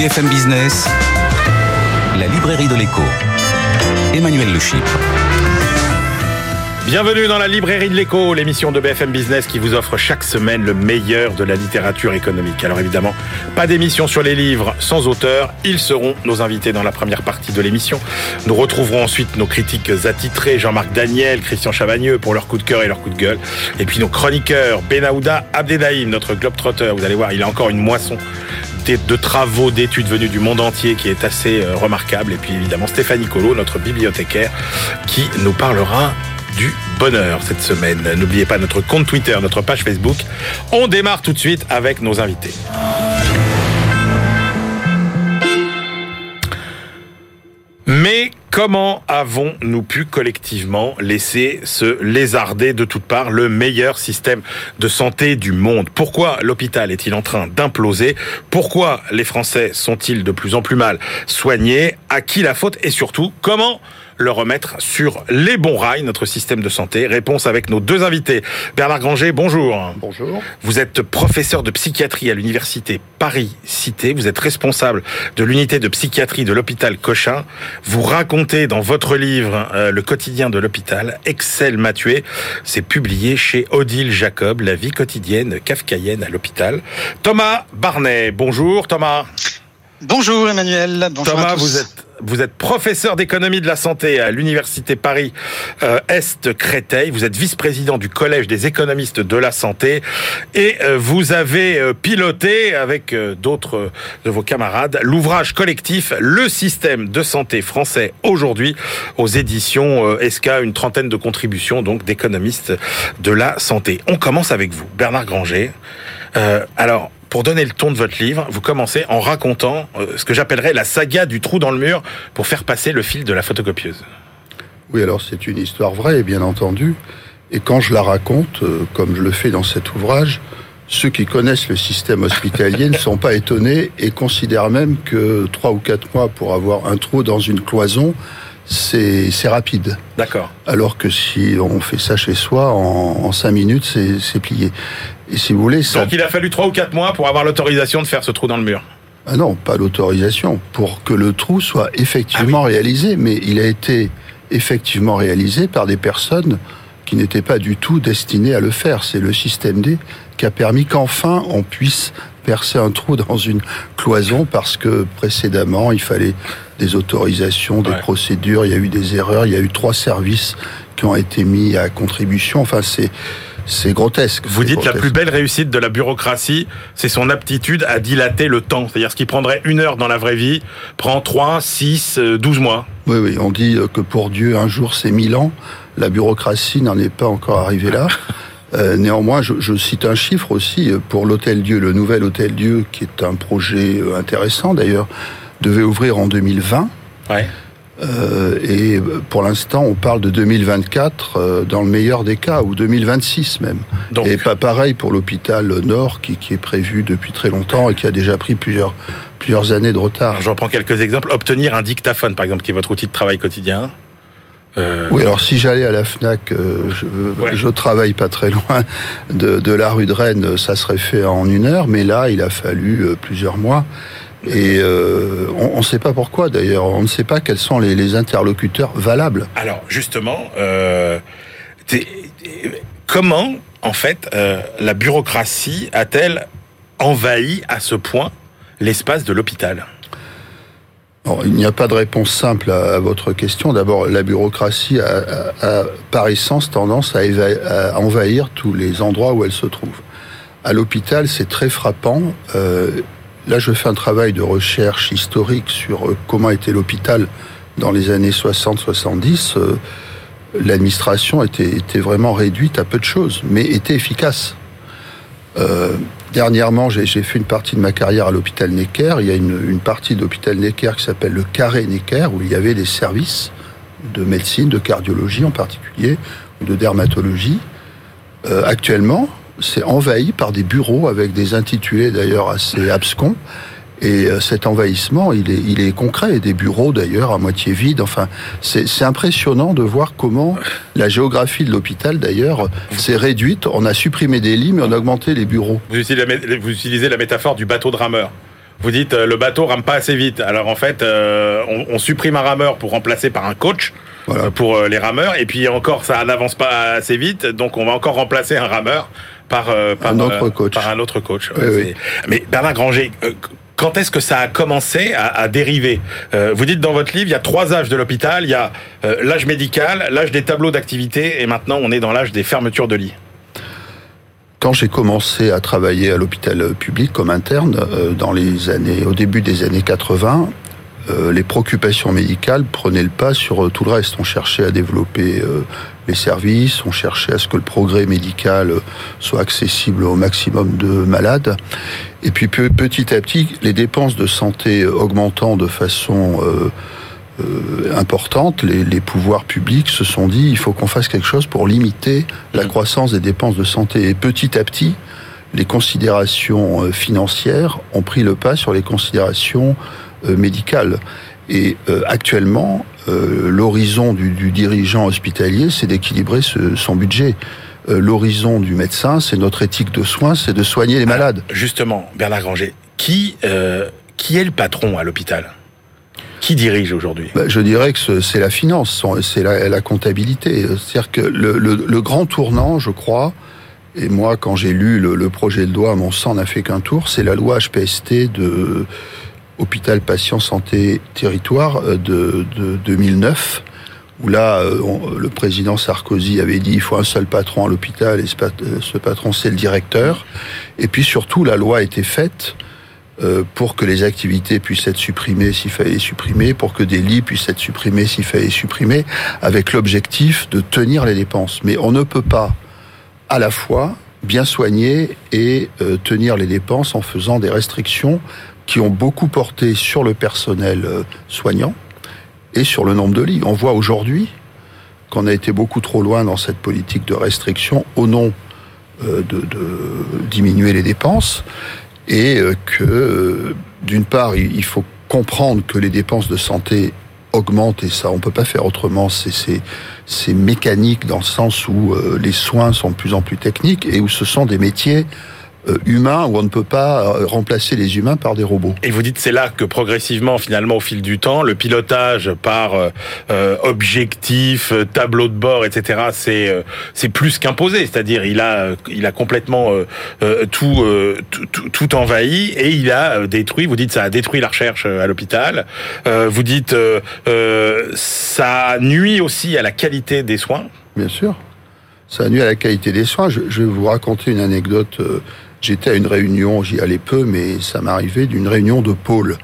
BFM Business, la librairie de l'écho. Emmanuel Le. Bienvenue dans la librairie de l'écho, l'émission de BFM Business qui vous offre chaque semaine le meilleur de la littérature économique. Alors évidemment, pas d'émission sur les livres sans auteur. Ils seront nos invités dans la première partie de l'émission. Nous retrouverons ensuite nos critiques attitrés, Jean-Marc Daniel, Christian Chavagneux pour leur coup de cœur et leur coup de gueule. Et puis nos chroniqueurs, Benahouda Abdedaïm, notre globetrotter. Vous allez voir, il a encore une moisson de travaux, d'études venues du monde entier qui est assez euh, remarquable. Et puis évidemment Stéphanie Colo, notre bibliothécaire, qui nous parlera du bonheur cette semaine. N'oubliez pas notre compte Twitter, notre page Facebook. On démarre tout de suite avec nos invités. Mais comment avons-nous pu collectivement laisser se lézarder de toutes parts le meilleur système de santé du monde? Pourquoi l'hôpital est-il en train d'imploser? Pourquoi les Français sont-ils de plus en plus mal soignés? À qui la faute? Et surtout, comment le remettre sur les bons rails, notre système de santé. Réponse avec nos deux invités. Bernard Granger, bonjour. Bonjour. Vous êtes professeur de psychiatrie à l'université Paris-Cité. Vous êtes responsable de l'unité de psychiatrie de l'hôpital Cochin. Vous racontez dans votre livre euh, Le quotidien de l'hôpital, Excel Matué. C'est publié chez Odile Jacob, La vie quotidienne kafkaïenne à l'hôpital. Thomas Barnet, bonjour Thomas. Bonjour Emmanuel. Bonjour Thomas, vous êtes vous êtes professeur d'économie de la santé à l'université Paris euh, Est Créteil. Vous êtes vice-président du collège des économistes de la santé et euh, vous avez euh, piloté avec d'autres de vos camarades l'ouvrage collectif Le système de santé français aujourd'hui aux éditions ESCA, une trentaine de contributions donc d'économistes de la santé. On commence avec vous, Bernard Granger. alors pour donner le ton de votre livre, vous commencez en racontant euh, ce que j'appellerais la saga du trou dans le mur pour faire passer le fil de la photocopieuse. Oui, alors c'est une histoire vraie, bien entendu. Et quand je la raconte, euh, comme je le fais dans cet ouvrage, ceux qui connaissent le système hospitalier ne sont pas étonnés et considèrent même que trois ou quatre mois pour avoir un trou dans une cloison, c'est rapide. D'accord. Alors que si on fait ça chez soi, en, en cinq minutes, c'est plié. Et si vous voulez, ça... Donc il a fallu trois ou quatre mois pour avoir l'autorisation de faire ce trou dans le mur. Ah non, pas l'autorisation, pour que le trou soit effectivement ah réalisé, mais il a été effectivement réalisé par des personnes qui n'étaient pas du tout destinées à le faire. C'est le système D qui a permis qu'enfin on puisse percer un trou dans une cloison parce que précédemment il fallait des autorisations, des procédures, il y a eu des erreurs, il y a eu trois services qui ont été mis à contribution. Enfin, c'est c'est grotesque. Vous dites la plus belle réussite de la bureaucratie, c'est son aptitude à dilater le temps. C'est-à-dire ce qui prendrait une heure dans la vraie vie prend 3, 6, 12 mois. Oui, oui, on dit que pour Dieu, un jour c'est mille ans. La bureaucratie n'en est pas encore arrivée là. Euh, néanmoins, je, je, cite un chiffre aussi pour l'Hôtel Dieu, le nouvel Hôtel Dieu, qui est un projet euh, intéressant d'ailleurs, devait ouvrir en 2020. Ouais. Euh, et pour l'instant, on parle de 2024 euh, dans le meilleur des cas, ou 2026 même. Donc. Et pas pareil pour l'hôpital Nord qui, qui, est prévu depuis très longtemps et qui a déjà pris plusieurs, plusieurs années de retard. J'en prends quelques exemples. Obtenir un dictaphone, par exemple, qui est votre outil de travail quotidien. Euh... Oui, alors si j'allais à la FNAC, euh, je, ouais. je, travaille pas très loin de, de, la rue de Rennes, ça serait fait en une heure, mais là, il a fallu euh, plusieurs mois. Et euh, on ne sait pas pourquoi d'ailleurs, on ne sait pas quels sont les, les interlocuteurs valables. Alors justement, euh, comment en fait euh, la bureaucratie a-t-elle envahi à ce point l'espace de l'hôpital? Il n'y a pas de réponse simple à, à votre question. D'abord, la bureaucratie a, a, a, par essence tendance à, à, envahir tous les endroits où elle se trouve. À l'hôpital, c'est très frappant. Euh, Là, je fais un travail de recherche historique sur euh, comment était l'hôpital dans les années 60-70. Euh, l'administration était, vraiment réduite à peu de choses, mais était efficace. Euh, dernièrement, j'ai fait une partie de ma carrière à l'hôpital Necker. Il y a une, une partie de l'hôpital Necker qui s'appelle le carré Necker, où il y avait des services de médecine, de cardiologie en particulier, de dermatologie. Actuellement, c'est envahi par des bureaux avec des intitulés d'ailleurs assez abscons. Et cet envahissement, il est, il est concret. Des bureaux d'ailleurs à moitié vides. Enfin, c'est impressionnant de voir comment la géographie de l'hôpital d'ailleurs s'est réduite. On a supprimé des lits, mais on a augmenté les bureaux. Vous utilisez, la, vous utilisez la métaphore du bateau de rameur. Vous dites le bateau rame pas assez vite. Alors en fait, on, on, supprime un rameur pour remplacer par un coach. pour les rameurs et puis encore ça n'avance pas assez vite donc on va encore remplacer un rameur par, par un autre coach. Par un autre coach. Mais Bernard Granger, quand est-ce que ça a commencé à, dériver euh, Vous dites dans votre livre, il y a trois âges de l'hôpital. Il y a euh, l'âge médical, l'âge des tableaux d'activité, et maintenant on est dans l'âge des fermetures de lits. Quand j'ai commencé à travailler à l'hôpital public comme interne euh, dans les années, au début des années 80, les préoccupations médicales prenaient le pas sur tout le reste. On cherchait à développer services, on cherchait à ce que le progrès médical soit accessible au maximum de malades. Et puis petit à petit, les dépenses de santé augmentant de façon euh, euh, importante, les, pouvoirs publics se sont dit il faut qu'on fasse quelque chose pour limiter la croissance des dépenses de santé. Et petit à petit, les considérations euh, financières ont pris le pas sur les considérations médicales. Et actuellement, l'horizon du, dirigeant hospitalier, c'est d'équilibrer son budget. Euh, l'horizon du médecin, c'est notre éthique de soins, c'est de soigner les malades. Justement, Bernard Granger, qui, euh, qui est le patron à l'hôpital? Qui dirige aujourd'hui? Bah, Je dirais que c'est la finance, c'est la, comptabilité. C'est-à-dire que le, grand tournant, je crois, et moi, quand j'ai lu le, projet de loi, mon sang n'a fait qu'un tour, c'est la loi HPST de Hôpital Patient Santé Territoire euh, de, de 2009, où là, euh, le président Sarkozy avait dit il faut un seul patron à l'hôpital et ce, euh, patron c'est le directeur. Et puis surtout, la loi a été faite pour que les activités puissent être supprimées s'il fallait les supprimer, pour que des lits puissent être supprimés s'il fallait les supprimer, avec l'objectif de tenir les dépenses. Mais on ne peut pas à la fois bien soigner et tenir les dépenses en faisant des restrictions qui ont beaucoup porté sur le personnel soignant, et sur le nombre de lits. On voit aujourd'hui qu'on a été beaucoup trop loin dans cette politique de restriction au nom euh, de, diminuer les dépenses et euh, que, euh, d'une part, il faut comprendre que les dépenses de santé augmentent et ça, on peut pas faire autrement. C'est mécanique dans le sens où les soins sont de plus en plus techniques et où ce sont des métiers euh, humain où on ne peut pas euh, remplacer les humains par des robots. Et vous dites c'est là que progressivement, finalement, au fil du temps, le pilotage par euh, objectif, tableau de bord, etc. C'est c'est plus qu'imposé, c'est-à-dire il a il a complètement tout, tout, tout envahi et il a détruit. Vous dites ça a détruit la recherche à l'hôpital. vous dites ça nuit aussi à la qualité des soins. Bien sûr ça nuit à la qualité des soins. Je, je vais vous raconter une anecdote J'étais à une réunion, j'y allais peu, mais ça m'arrivait d'une réunion de pôles.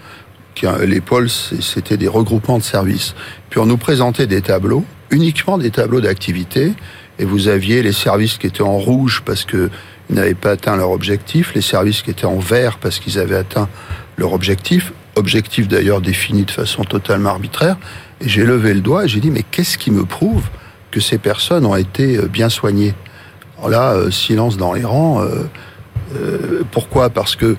Les pôles, c'était des regroupements de services. Puis on nous présentait des tableaux, uniquement des tableaux d'activité, et vous aviez les services qui étaient en rouge parce qu'ils n'avaient pas atteint leur objectif, les services qui étaient en vert parce qu'ils avaient atteint leur objectif, objectif d'ailleurs défini de façon totalement arbitraire. Et j'ai levé le doigt et j'ai dit, mais qu'est-ce qui me prouve que ces personnes ont été euh, bien soignées? Alors là, euh, silence dans les rangs. Euh, euh, pourquoi? Parce que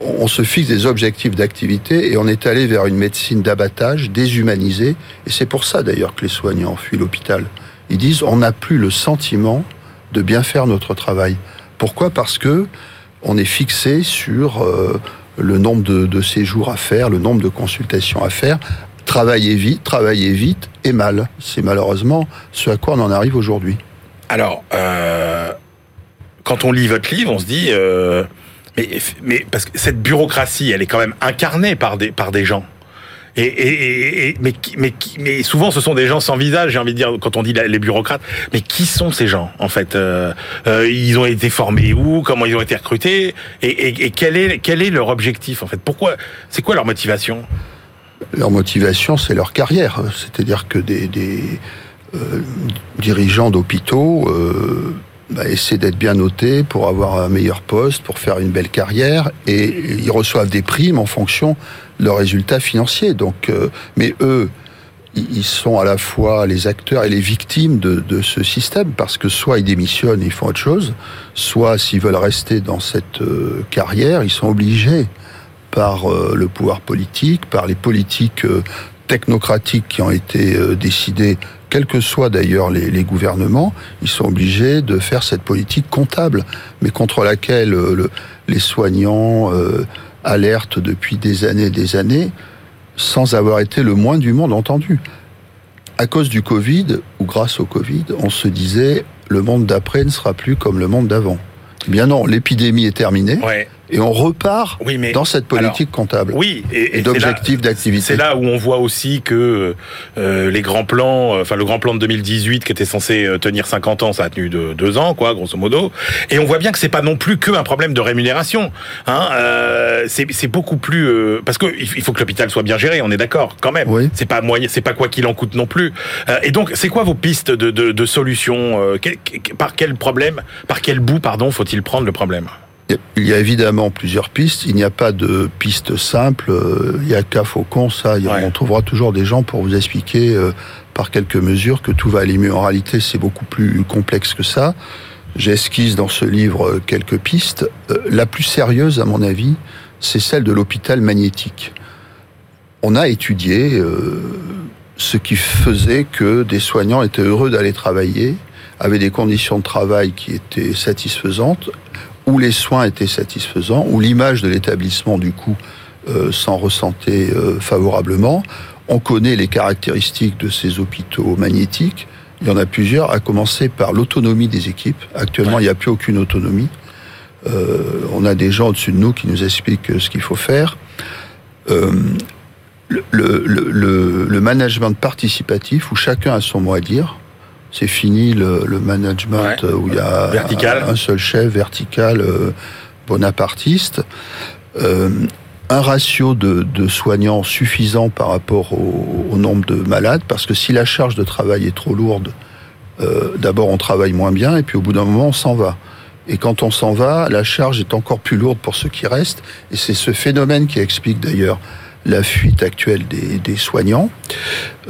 on se fixe des objectifs d'activité et on est allé vers une médecine d'abattage déshumanisée. Et c'est pour ça d'ailleurs que les soignants fuient l'hôpital. Ils disent on n'a plus le sentiment de bien faire notre travail. Pourquoi? Parce que on est fixé sur euh, le nombre de, séjours à faire, le nombre de consultations à faire. Travailler vite, travailler vite et mal. C'est malheureusement ce à quoi on en arrive aujourd'hui. Alors, euh, quand on lit votre livre, on se dit, euh, mais, parce que cette bureaucratie, elle est quand même incarnée par des, par des gens. Et, mais, mais, souvent, ce sont des gens sans visage, j'ai envie de dire, quand on dit les bureaucrates. Mais qui sont ces gens, en fait euh, euh, Ils ont été formés où Comment ils ont été recrutés Et, quel, est, quel est leur objectif, en fait? Pourquoi C'est quoi leur motivation? Leur motivation, c'est leur carrière. C'est-à-dire que des, dirigeants d'hôpitaux... Euh, bah, essaient d'être bien notés pour avoir un meilleur poste, pour faire une belle carrière, et ils reçoivent des primes en fonction de leurs résultats financiers. Donc, euh, mais eux, ils sont à la fois les acteurs et les victimes de, de, ce système parce que soit ils démissionnent et ils font autre chose, soit s'ils veulent rester dans cette euh, carrière, ils sont obligés par euh, le pouvoir politique, par les politiques technocratiques qui ont été décidées quels que soient d'ailleurs les, gouvernements, ils sont obligés de faire cette politique comptable, mais contre laquelle euh, les soignants, euh, alerte depuis des années et des années, sans avoir été le moins du monde entendu. À cause du Covid, ou grâce au Covid, on se disait le monde d'après ne sera plus comme le monde d'avant. Bien non, l'épidémie est terminée. Et on repart Oui, mais dans cette politique alors, comptable Oui, et, et, et d'objectifs d'activité. C'est là où on voit aussi que euh, les grands plans, euh, enfin le grand plan de 2018 qui était censé euh, tenir 50 ans, ça a tenu de deux ans, quoi, grosso modo. Et on voit bien que c'est pas non plus que un problème de rémunération. Hein, euh, c'est c'est beaucoup plus euh, parce que il faut que l'hôpital soit bien géré. On est d'accord, quand même. Oui. C'est pas moyen, c'est pas quoi qu'il en coûte non plus. Euh, et donc, c'est quoi vos pistes de, de, de solutions euh, quel- Par quel problème, par quel bout, pardon, faut-il prendre le problème? Il y a évidemment plusieurs pistes. Il n'y a pas de piste simple. Il y a qu'à Faucon, ça. Ouais. On trouvera toujours des gens pour vous expliquer euh, par quelques mesures que tout va aller mieux. En réalité, c'est beaucoup plus complexe que ça. J'esquisse dans ce livre euh, quelques pistes. Euh, La plus sérieuse, à mon avis, c'est celle de l'hôpital magnétique. On a étudié euh, ce qui faisait que des soignants étaient heureux d'aller travailler, avaient des conditions de travail qui étaient satisfaisantes, où les soins étaient satisfaisants, où l'image de l'établissement, du coup, euh, s'en ressentait euh, favorablement. On connaît les caractéristiques de ces hôpitaux magnétiques. Il y en a plusieurs, à commencer par l'autonomie des équipes. Actuellement, Ouais. il n'y a plus aucune autonomie. Euh, on a des gens au-dessus de nous qui nous expliquent euh, ce qu'il faut faire. Euh, le, le, le, le management participatif, où chacun a son mot à dire, c'est fini le, le management Ouais. où il y a Vertical. un, un seul chef vertical euh, bonapartiste. Euh, un ratio de, de soignants suffisant par rapport au, au nombre de malades, parce que si la charge de travail est trop lourde, euh, d'abord on travaille moins bien, et puis au bout d'un moment on s'en va. Et quand on s'en va, la charge est encore plus lourde pour ceux qui restent, et c'est ce phénomène qui explique d'ailleurs la fuite actuelle des, des soignants.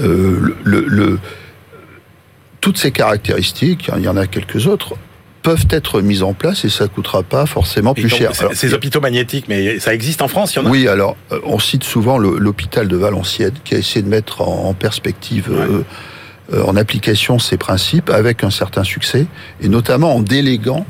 Euh, le, le- toutes ces caractéristiques, il y en a quelques autres, peuvent être mises en place et ça coûtera pas forcément plus donc, cher. ces- Alors, Ces hôpitaux magnétiques, mais ça existe en France, il y en a oui, alors euh, on cite souvent l'hôpital de Valenciennes qui a essayé de mettre en, perspective, euh, euh, en application ces principes avec un certain succès, et notamment en déléguant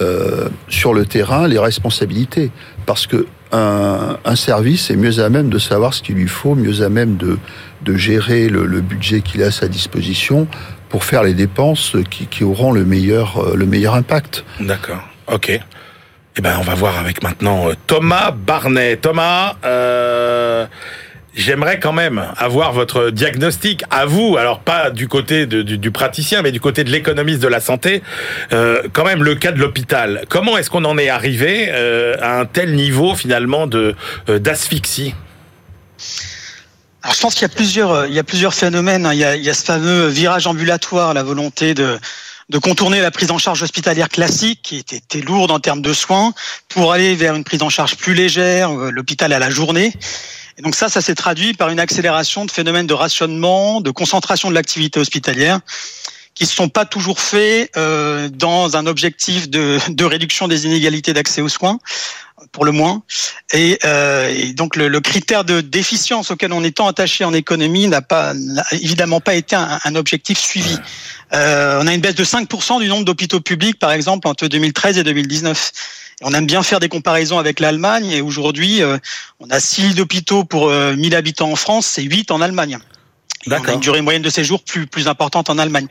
euh, sur le terrain les responsabilités, parce que un, un service est mieux à même de savoir ce qu'il lui faut, mieux à même de, de gérer le, le budget qu'il a à sa disposition pour faire les dépenses qui, qui auront le meilleur, euh, le meilleur impact. D'accord. Ok. Eh ben, on va voir avec maintenant euh, Thomas Barnet. Thomas, euh, j'aimerais quand même avoir votre diagnostic à vous. Alors pas du côté de- du, praticien, mais du côté de l'économiste de la santé. Quand même, le cas de l'hôpital. Comment est-ce qu'on en est arrivé à un tel niveau finalement de d'asphyxie? Alors, je pense qu'il y a plusieurs, euh, il y a plusieurs phénomènes. hein. Il y a, il y a ce fameux virage ambulatoire, la volonté de, de contourner la prise en charge hospitalière classique, qui était, était lourde en termes de soins, pour aller vers une prise en charge plus légère, euh, l'hôpital à la journée. Et donc ça, ça s'est traduit par une accélération de phénomènes de rationnement, de concentration de l'activité hospitalière, qui ne sont pas toujours faits euh, dans un objectif de, de réduction des inégalités d'accès aux soins, pour le moins. Et, euh, et donc le, le critère de déficience auquel on est tant attaché en économie n'a pas n'a évidemment pas été un, un objectif suivi. Euh, on a une baisse de 5% du nombre d'hôpitaux publics, par exemple, entre 2013 et 2019. Et on aime bien faire des comparaisons avec l'Allemagne. Et aujourd'hui, euh, on a 6 lits d'hôpitaux pour euh, 1000 habitants en France, c'est 8 en Allemagne. Et on a une durée moyenne de séjour plus, plus importante en Allemagne.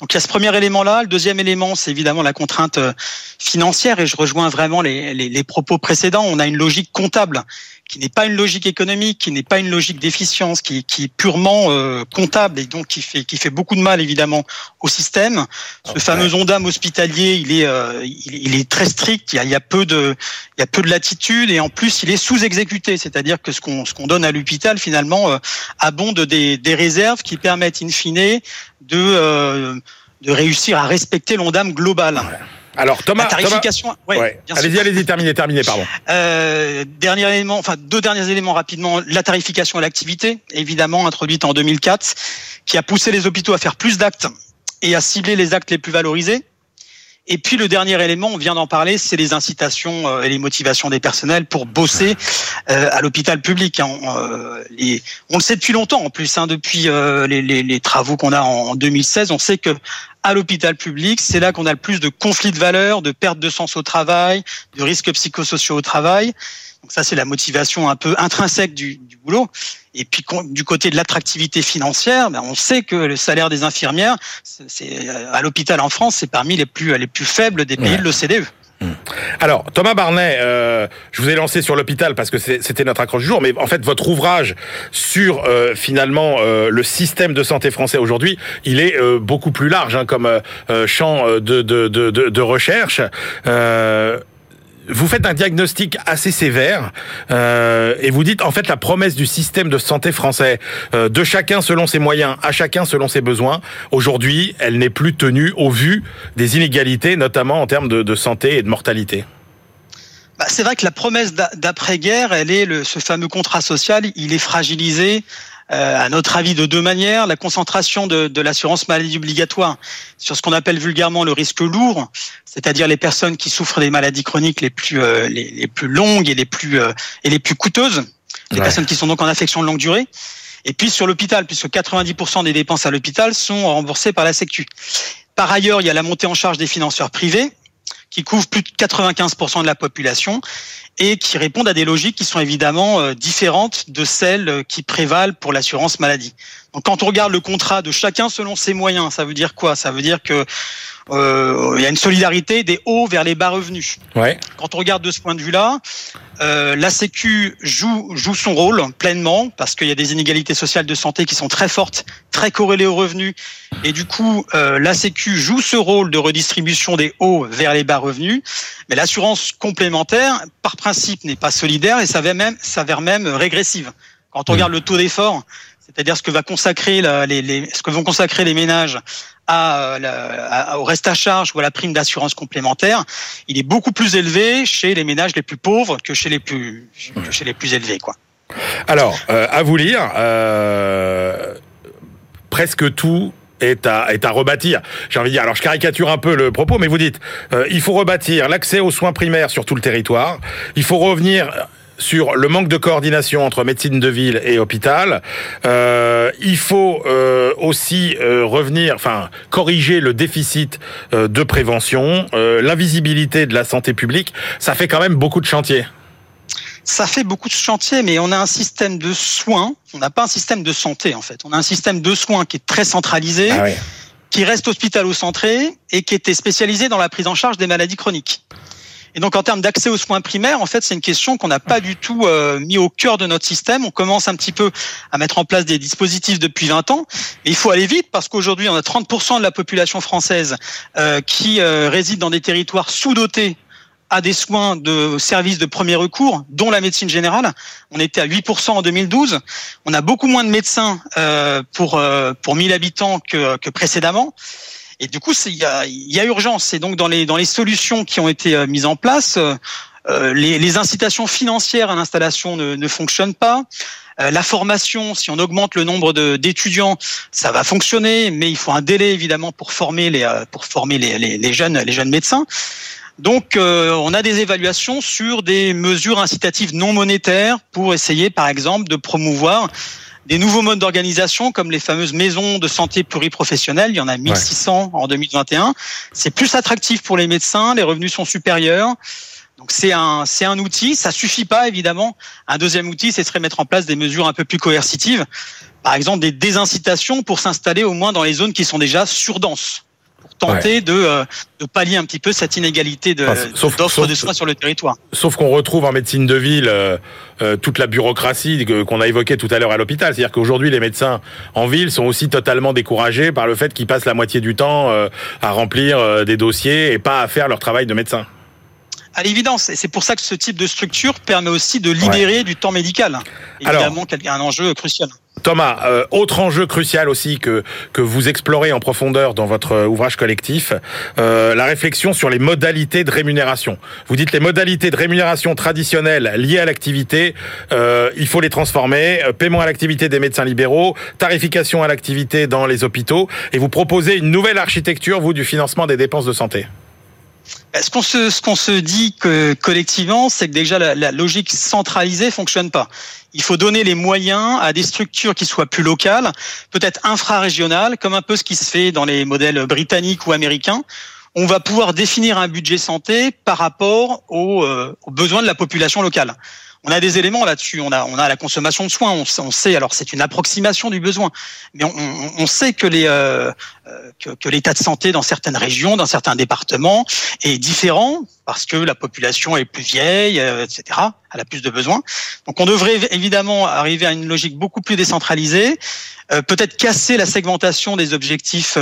Donc il y a ce premier élément-là. Le deuxième élément, c'est évidemment la contrainte euh, financière. Et je rejoins vraiment les, les, les propos précédents. On a une logique comptable qui n'est pas une logique économique, qui n'est pas une logique d'efficience, qui, qui est purement euh, comptable et donc qui fait, qui fait beaucoup de mal évidemment au système. Ce fameux ondam hospitalier, il est, euh, il, il est très strict. Il y, a, il y a peu de, il y a peu de latitude et en plus il est sous-exécuté, c'est-à-dire que ce qu'on ce qu'on donne à l'hôpital finalement euh, abonde des, des réserves qui permettent in fine de euh, de réussir à respecter l'ondam global. Alors Thomas, La tarification, Thomas, ouais. allez-y, allez-y, terminez, terminez, pardon. Euh, dernier élément, enfin deux derniers éléments rapidement. La tarification à l'activité, évidemment introduite en 2004, qui a poussé les hôpitaux à faire plus d'actes et à cibler les actes les plus valorisés. Et puis le dernier élément, on vient d'en parler, c'est les incitations euh, et les motivations des personnels pour bosser euh, à l'hôpital public. hein. On, euh, on le sait depuis longtemps en plus, hein, depuis les, les- les travaux qu'on a en 2016, on sait que à l'hôpital public. C'est là qu'on a le plus de conflits de valeurs, de perte de sens au travail, de risques psychosociaux au travail. Donc ça, c'est la motivation un peu intrinsèque du, du boulot. Et puis du côté de l'attractivité financière, ben, on sait que le salaire des infirmières, c'est à l'hôpital en France, c'est parmi les plus les plus faibles des pays de l'OCDE. Hmm. Alors, Thomas Barnet, euh, je vous ai lancé sur l'hôpital parce que c'était notre accroche du jour, mais en fait, votre ouvrage sur euh, finalement euh, le système de santé français aujourd'hui, il est beaucoup plus large hein, comme champ de, de, de, de recherche vous faites un diagnostic assez sévère euh, et vous dites en fait la promesse du système de santé français euh, de chacun selon ses moyens, à chacun selon ses besoins. Aujourd'hui, elle n'est plus tenue au vu des inégalités, notamment en termes de, santé et de mortalité. Bah, c'est vrai que la promesse d'après-guerre, elle est ce fameux contrat social, il est fragilisé à notre avis de deux manières. La concentration de, de l'assurance maladie obligatoire sur ce qu'on appelle vulgairement le risque lourd, c'est-à-dire les personnes qui souffrent des maladies chroniques les plus euh, les, les, plus longues et les plus euh, et les plus coûteuses, les personnes qui sont donc en affection de longue durée. Et puis sur l'hôpital, puisque 90% des dépenses à l'hôpital sont remboursées par la Sécu. Par ailleurs, il y a la montée en charge des financeurs privés qui couvrent plus de 95% de la population et qui répondent à des logiques qui sont évidemment euh, différentes de celles qui prévalent pour l'assurance maladie. Donc quand on regarde le contrat de chacun selon ses moyens, ça veut dire quoi? Ça veut dire que euh, il y a une solidarité des hauts vers les bas revenus. Ouais. Quand on regarde de ce point de vue-là, euh, la Sécu joue, joue son rôle pleinement parce qu'il y a des inégalités sociales de santé qui sont très fortes, très corrélées aux revenus. Et du coup, euh, la Sécu joue ce rôle de redistribution des hauts vers les bas revenus. Mais l'assurance complémentaire, par principe, n'est pas solidaire et s'avère même, s'avère même régressive. Quand on regarde le taux d'effort, c'est-à-dire ce que va consacrer les, les, ce que vont consacrer les ménages à, au reste à charge ou à la prime d'assurance complémentaire, il est beaucoup plus élevé chez les ménages les plus pauvres que chez les plus élevés. Alors, euh, à vous lire, euh, presque tout est à, est à rebâtir. J'ai envie de dire, alors je caricature un peu le propos, mais vous dites, euh, il faut rebâtir l'accès aux soins primaires sur tout le territoire, il faut revenir sur le manque de coordination entre médecine de ville et hôpital. Euh, il faut euh, aussi euh, revenir, enfin corriger le déficit euh, de prévention, euh, l'invisibilité de la santé publique. Ça fait quand même beaucoup de chantiers. Ça fait beaucoup de chantiers, mais on a un système de soins. On n'a pas un système de santé en fait. On a un système de soins qui est très centralisé. Ah oui qui reste hospitalo-centré et qui était spécialisé dans la prise en charge des maladies chroniques. Et donc en termes d'accès aux soins primaires, en fait, c'est une question qu'on n'a pas du tout euh, mis au cœur de notre système. On commence un petit peu à mettre en place des dispositifs depuis 20 ans, mais il faut aller vite parce qu'aujourd'hui, on a 30% de la population française euh, qui euh, réside dans des territoires sous-dotés à des soins de services de premier recours, dont la médecine générale. On était à 8% en 2012. On a beaucoup moins de médecins euh, pour pour 1000 habitants que, que précédemment. Et du coup, il y a, y a, urgence. Et donc, dans les, dans les solutions qui ont été euh, mises en place, euh, euh, les, les, incitations financières à l'installation ne, ne fonctionnent pas. la formation, si on augmente le nombre d'étudiants, ça va fonctionner, mais il faut un délai évidemment pour former les, pour former les, les, les jeunes, les jeunes médecins. Donc, on a des évaluations sur des mesures incitatives non monétaires pour essayer, par exemple, de promouvoir des nouveaux modes d'organisation comme les fameuses maisons de santé pluriprofessionnelles. Il y en a 1600 en 2021. C'est plus attractif pour les médecins, les revenus sont supérieurs. Donc c'est un c'est un outil, ça suffit pas évidemment. Un deuxième outil, ce serait mettre en place des mesures un peu plus coercitives, par exemple des désincitations pour s'installer au moins dans les zones qui sont déjà surdenses tenter de, euh, de pallier un petit peu cette inégalité de, d'offres de soins sur le territoire. Sauf qu'on retrouve en médecine de ville euh, euh, toute la bureaucratie qu'on a évoquée tout à l'heure à l'hôpital. C'est-à-dire qu'aujourd'hui, les médecins en ville sont aussi totalement découragés par le fait qu'ils passent la moitié du temps à remplir des dossiers et pas à faire leur travail de médecin à l'évidence. Et c'est pour ça que ce type de structure permet aussi de libérer du temps médical. Évidemment, Alors, un enjeu crucial. Thomas, euh, autre enjeu crucial aussi que que vous explorez en profondeur dans votre euh, ouvrage collectif, euh, la réflexion sur les modalités de rémunération. Vous dites les modalités de rémunération traditionnelles liées à l'activité, il faut les transformer. Paiement à l'activité des médecins libéraux, tarification à l'activité dans les hôpitaux, et vous proposez une nouvelle architecture, vous, du financement des dépenses de santé. Bah, ce qu'on se, se dit que collectivement, c'est que déjà la, la logique centralisée fonctionne pas. Il faut donner les moyens à des structures qui soient plus locales, peut-être infrarégionales, comme un peu ce qui se fait dans les modèles britanniques ou américains. On va pouvoir définir un budget santé par rapport aux, euh, aux besoins de la population locale on a des éléments là-dessus. On a, on a la consommation de soins. On, on sait, alors c'est une approximation du besoin, mais on, on sait que les euh, euh, que, que l'état de santé dans certaines régions, dans certains départements est différent parce que la population est plus vieille, euh, etc. Elle a plus de besoins. Donc on devrait évidemment arriver à une logique beaucoup plus décentralisée, peut-être casser la segmentation des objectifs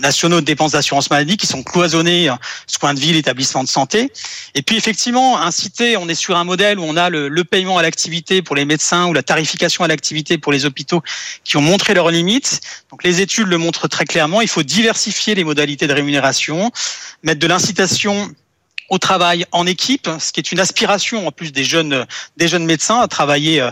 nationaux de dépenses d'assurance maladie qui sont cloisonnés hein, soins de ville, établissements de santé. Et puis effectivement, inciter, on est sur un modèle où on a le, le paiement à l'activité pour les médecins ou la tarification à l'activité pour les hôpitaux qui ont montré leurs limites. Donc les études le montrent très clairement. Il faut diversifier les modalités de rémunération, mettre de l'incitation au travail en équipe, ce qui est une aspiration en plus des jeunes des jeunes médecins à travailler. Euh,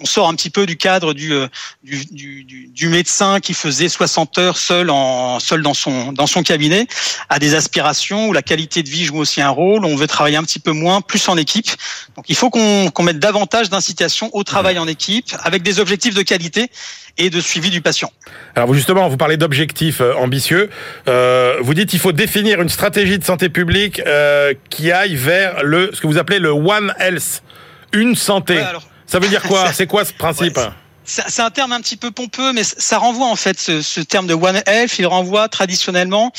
on sort un petit peu du cadre du euh, du, du, du médecin qui faisait 60 heures seul en seul dans son dans son cabinet, à des aspirations où la qualité de vie joue aussi un rôle. On veut travailler un petit peu moins, plus en équipe. Donc il faut qu'on qu'on mette davantage d'incitation au travail en équipe avec des objectifs de qualité et de suivi du patient. Alors justement, vous parlez d'objectifs euh, ambitieux. Euh, vous dites qu'il faut définir une stratégie de santé publique euh, qui aille vers le ce que vous appelez le One Health, une santé. Ouais, alors, ça veut dire quoi C'est quoi ce principe ouais, c'est un terme un petit peu pompeux, mais ça renvoie en fait ce, ce, terme de One Health. Il renvoie traditionnellement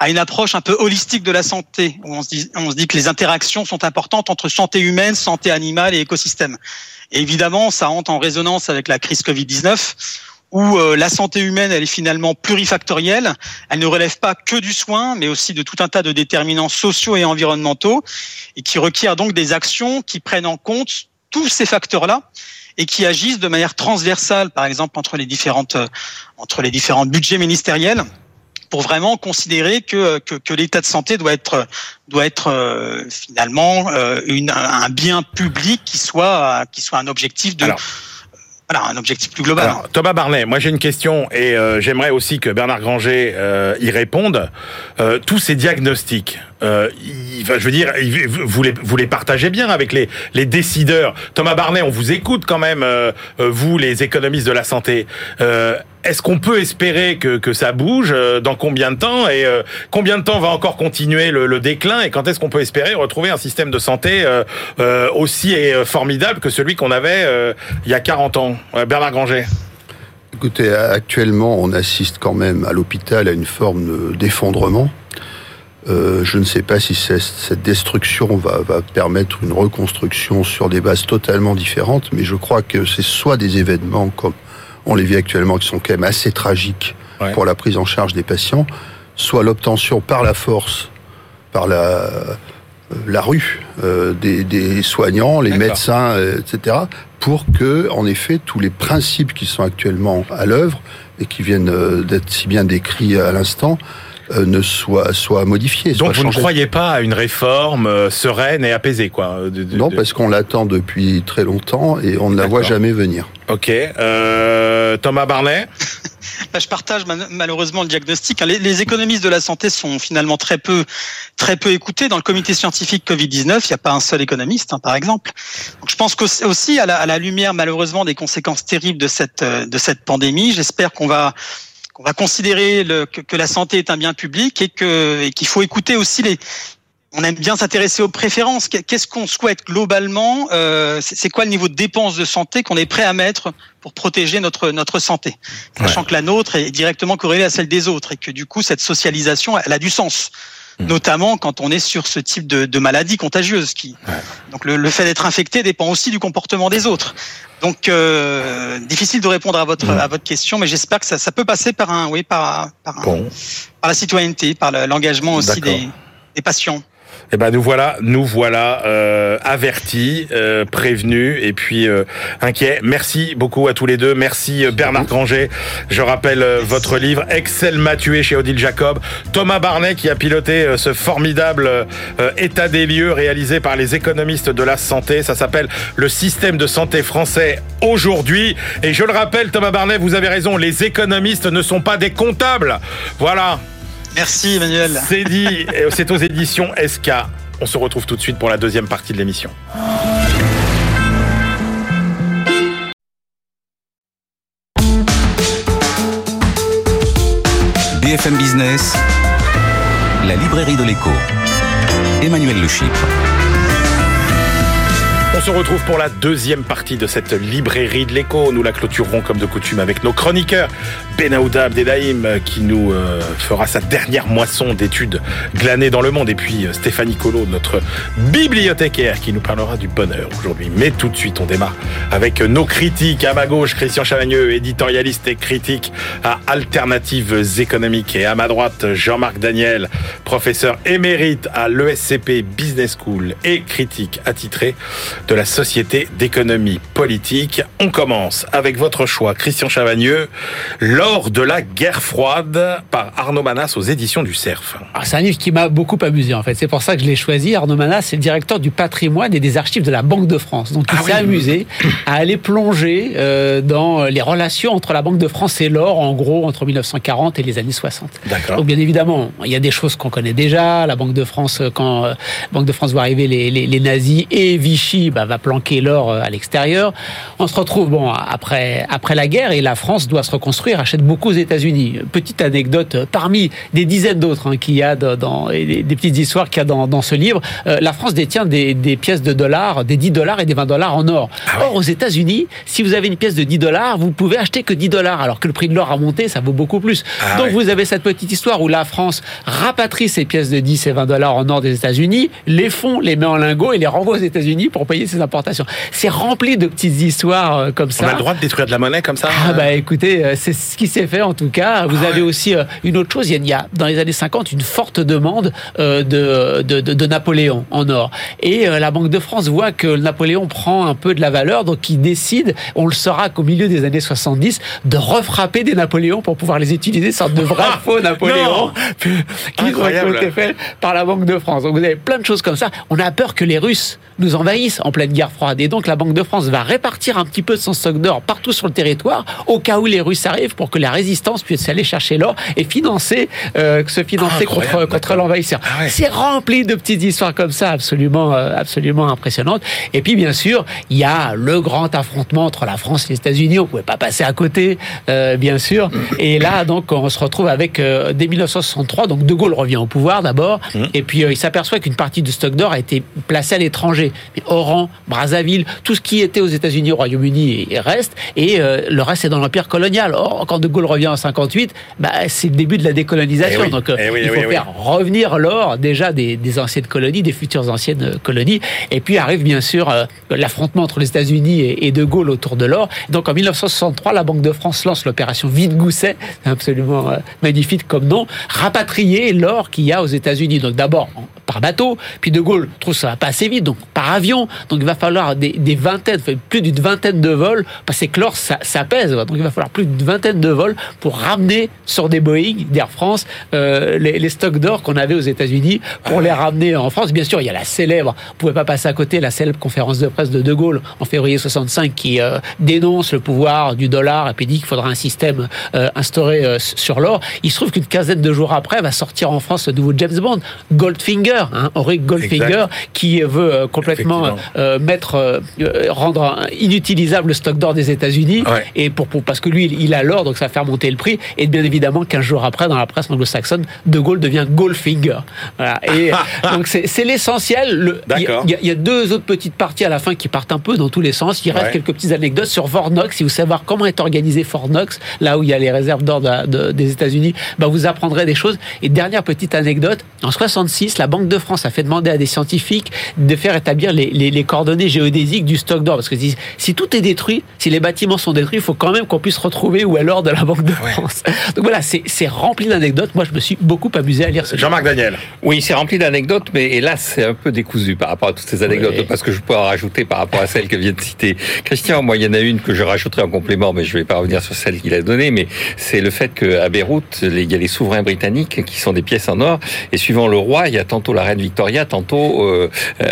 à une approche un peu holistique de la santé, où on se dit, on se dit que les interactions sont importantes entre santé humaine, santé animale et écosystème. Évidemment, ça entre en résonance avec la crise Covid-19 où euh, la santé humaine, elle est finalement plurifactorielle. Elle ne relève pas que du soin, mais aussi de tout un tas de déterminants sociaux et environnementaux, et qui requiert donc des actions qui prennent en compte tous ces facteurs-là et qui agissent de manière transversale, par exemple entre les différentes entre les différents budgets ministériels pour vraiment considérer que, que, que l'état de santé doit être doit être euh, finalement euh, une, un bien public qui soit qui soit un objectif de Alors. Voilà, un objectif plus global. Alors, Thomas Barnet, moi j'ai une question et euh, j'aimerais aussi que Bernard Granger euh, y réponde. Euh, tous ces diagnostics, euh, il, enfin, je veux dire, vous les, vous les partagez bien avec les, les décideurs. Thomas Barnet, on vous écoute quand même, euh, vous les économistes de la santé. Euh, est-ce qu'on peut espérer que, que ça bouge Dans combien de temps Et euh, combien de temps va encore continuer le, le déclin Et quand est-ce qu'on peut espérer retrouver un système de santé euh, euh, aussi formidable que celui qu'on avait il y a 40 ans? Bernard Granger Écoutez, actuellement, on assiste quand même à l'hôpital à une forme d'effondrement. Euh, je ne sais pas si cette destruction va, va, permettre une reconstruction sur des bases totalement différentes, mais je crois que c'est soit des événements comme on les vit actuellement, qui sont quand même assez tragiques ouais. pour la prise en charge des patients, soit l'obtention par la force, par la, la rue euh, des, des, soignants, les médecins, euh, etc., pour que, en effet, tous les principes qui sont actuellement à l'œuvre et qui viennent euh, d'être si bien décrits à l'instant, euh, ne soit soit modifié. Donc soit vous ne croyez pas à une réforme euh, sereine et apaisée, quoi de, de, Non, parce qu'on l'attend depuis très longtemps et on ne la voit jamais venir. Ok. Euh, Thomas Barnet je partage malheureusement le diagnostic. Les, les, économistes de la santé sont finalement très peu, très peu écoutés. Dans le comité scientifique Covid-19, il n'y a pas un seul économiste, hein, par exemple. Donc, je pense qu'aussi, à la, à la lumière malheureusement des conséquences terribles de cette, de cette pandémie, j'espère qu'on va on va considérer le, que, que, la santé est un bien public et que et qu'il faut écouter aussi les. On aime bien s'intéresser aux préférences. Qu'est-ce qu'on souhaite globalement euh, C'est quoi le niveau de dépenses de santé qu'on est prêt à mettre pour protéger notre notre santé, sachant ouais. que la nôtre est directement corrélée à celle des autres et que du coup cette socialisation elle a du sens notamment quand on est sur ce type de, de maladie contagieuse. Qui... Ouais. Donc le, le fait d'être infecté dépend aussi du comportement des autres. Donc euh, difficile de répondre à votre mmh. à votre question, mais j'espère que ça, ça, peut passer par un oui par par, un, bon. par la citoyenneté, par l'engagement aussi des, des patients. Eh ben nous voilà, nous voilà euh, avertis, euh, prévenus et puis euh, inquiets. Merci beaucoup à tous les deux. Merci Bernard Granger. Je rappelle votre livre Excel tué chez Odile Jacob. Thomas Barnet qui a piloté ce formidable état des lieux réalisé par les économistes de la santé. Ça s'appelle le système de santé français aujourd'hui. Et je le rappelle, Thomas Barnet, vous avez raison. Les économistes ne sont pas des comptables. Voilà. Merci Emmanuel. C'est dit, c'est aux éditions SK. On se retrouve tout de suite pour la deuxième partie de l'émission. BFM Business, la librairie de l'écho. Emmanuel Le Chypre. On se retrouve pour la deuxième partie de cette librairie de l'écho. Nous la clôturerons comme de coutume avec nos chroniqueurs. Benahouda Abdelhaim qui nous euh, fera sa dernière moisson d'études glanées dans le monde. Et puis euh, Stéphanie Colo, notre bibliothécaire qui nous parlera du bonheur aujourd'hui. Mais tout de suite, on démarre avec nos critiques. À ma gauche, Christian Chavagneux, éditorialiste et critique à Alternatives économiques. Et à ma droite, Jean-Marc Daniel, professeur émérite à l'ESCP Business School et critique attitré de la Société d'économie politique. On commence avec votre choix, Christian Chavagneux, lors de la guerre froide par Arnaud Manas aux éditions du CERF. Ah, c'est un livre qui m'a beaucoup amusé en fait. C'est pour ça que je l'ai choisi. Arnaud Manas, c'est le directeur du patrimoine et des archives de la Banque de France. Donc il Ah s'est oui. amusé à aller plonger euh, dans les relations entre la Banque de France et l'or, en gros entre 1940 et les années 60. D'accord. Donc bien évidemment, il y a des choses qu'on connaît déjà. La Banque de France, euh, quand euh, Banque de France voit arriver les, les, les nazis et Vichy, bah, va planquer l'or euh, à l'extérieur. On se retrouve bon après après la guerre et la France doit se reconstruire, achète beaucoup aux États-Unis. Petite anecdote euh, parmi des dizaines d'autres hein, qu'il y a dans, et des, des petites histoires qu'il y a dans, dans ce livre. euh, la France détient des, des pièces de dollars, des 10 dollars et des 20 dollars en or. Ah ouais. Or aux États-Unis, si vous avez une pièce de 10 dollars, vous pouvez acheter que 10 dollars, alors que le prix de l'or a monté, ça vaut beaucoup plus. Ah Donc ouais. vous avez cette petite histoire où la France rapatrie ses pièces de 10 et 20 dollars en or des États-Unis, les fonds, les met en lingots et les renvoie aux États-Unis pour payer ses importations. C'est rempli de petites histoires euh, comme On ça. a le droit de détruire de la monnaie comme ça Ah bah écoutez, euh, c'est ce qui s'est fait en tout cas. Vous Ah avez ouais. aussi euh, une autre chose, il y, a, dans les années 50 une forte demande euh, de, de, de, de Napoléon en or. Et euh, la Banque de France voit que Napoléon prend un peu de la valeur, donc il décide, on le saura qu'au milieu des années 70, de refrapper des Napoléons pour pouvoir les utiliser, sorte de vrais Ah, faux Napoléons qui ont Incroyable. été faits par la Banque de France. Donc vous avez plein de choses comme ça. On a peur que les Russes nous envahissent en pleine guerre froide. Et donc la Banque de France va répartir un petit peu de son stock d'or partout sur le territoire au cas où les Russes arrivent pour que la résistance puisse aller chercher l'or et financer, euh, se financer contre, contre l'envahisseur. Ah ouais. C'est rempli de petites histoires comme ça absolument, euh, absolument impressionnantes. Et puis bien sûr, il y a le grand affrontement entre la France et les États-Unis. On pouvait pas passer à côté, euh, bien sûr. Et là, donc, on se retrouve avec dès 1963. Donc, De Gaulle revient au pouvoir d'abord, et puis il s'aperçoit qu'une partie du stock d'or a été placée à l'étranger. Mais Oran, Brazzaville, tout ce qui était aux États-Unis, au Royaume-Uni, et, reste. Et euh, le reste est dans l'empire colonial. Or, quand De Gaulle revient en 58, bah, c'est le début de la décolonisation. Eh oui, Donc, euh, eh oui, il eh faut oui, faire revenir l'or déjà des, des anciennes colonies, des futures anciennes euh, colonies. Et puis arrive bien sûr euh, l'affrontement entre les États-Unis et, et De Gaulle autour de l'or. Donc en 1963, la Banque de France lance l'opération Vide-Gousset, absolument euh, magnifique comme nom, rapatrier l'or qu'il y a aux États-Unis. Donc d'abord par bateau, puis De Gaulle trouve ça va pas assez vite, donc par avion. Donc il va falloir des, des vingtaines, plus d'une vingtaine de vols, parce que l'or ça, ça pèse. Donc il va falloir plus d'une vingtaine de vols pour ramener sur des Boeing d'Air France euh, les, les stocks d'or qu'on avait aux États-Unis pour les ramener en France. Bien sûr, il y a la célèbre, vous pouvez pas passer à côté, la célèbre conférence de presse de De Gaulle en février 65 qui euh, dénonce le pouvoir du dollar et puis dit qu'il faudra un système euh, instauré euh, sur l'or. Il se trouve qu'une quinzaine de jours après va sortir en France le nouveau James Bond, Goldfinger, hein, Henry Goldfinger, Exact. qui veut euh, complètement. Euh, mettre, euh, euh, rendre inutilisable le stock d'or des États-Unis. Ouais. et pour, pour- parce que lui il, il a l'or donc ça va faire monter le prix. Et bien évidemment 15 jours après dans la presse anglo-saxonne De Gaulle devient Goldfinger. Voilà. et donc c'est l'essentiel. Le- il y a- y, deux autres petites parties à la fin qui partent un peu dans tous les sens. Il reste Ouais. quelques petites anecdotes sur Fort Knox si vous savez comment est organisé Fort Knox là où il y a les réserves d'or de- de- des États-Unis bah vous apprendrez des choses. Et dernière petite anecdote. En 66 la Banque de France a fait demander à des scientifiques de faire établir les, les- les coordonnées géodésiques du stock d'or parce que si, si tout est détruit si les bâtiments sont détruits il faut quand même qu'on puisse retrouver où est l'or de la Banque de Ouais. France donc voilà c'est rempli d'anecdotes moi je me suis beaucoup amusé à lire ce. Jean-Marc Daniel. Oui, c'est rempli d'anecdotes, mais hélas, c'est un peu décousu par rapport à toutes ces anecdotes, Oui. parce que je pourrais en rajouter par rapport à celles que vient de citer Christian. Moi, il y en a une que je rajouterai en complément, mais je ne vais pas revenir sur celle qu'il a donnée, mais c'est le fait qu'à Beyrouth, les- il y a les souverains britanniques qui sont des pièces en or, et suivant le roi, il y a tantôt la reine Victoria, tantôt euh, euh,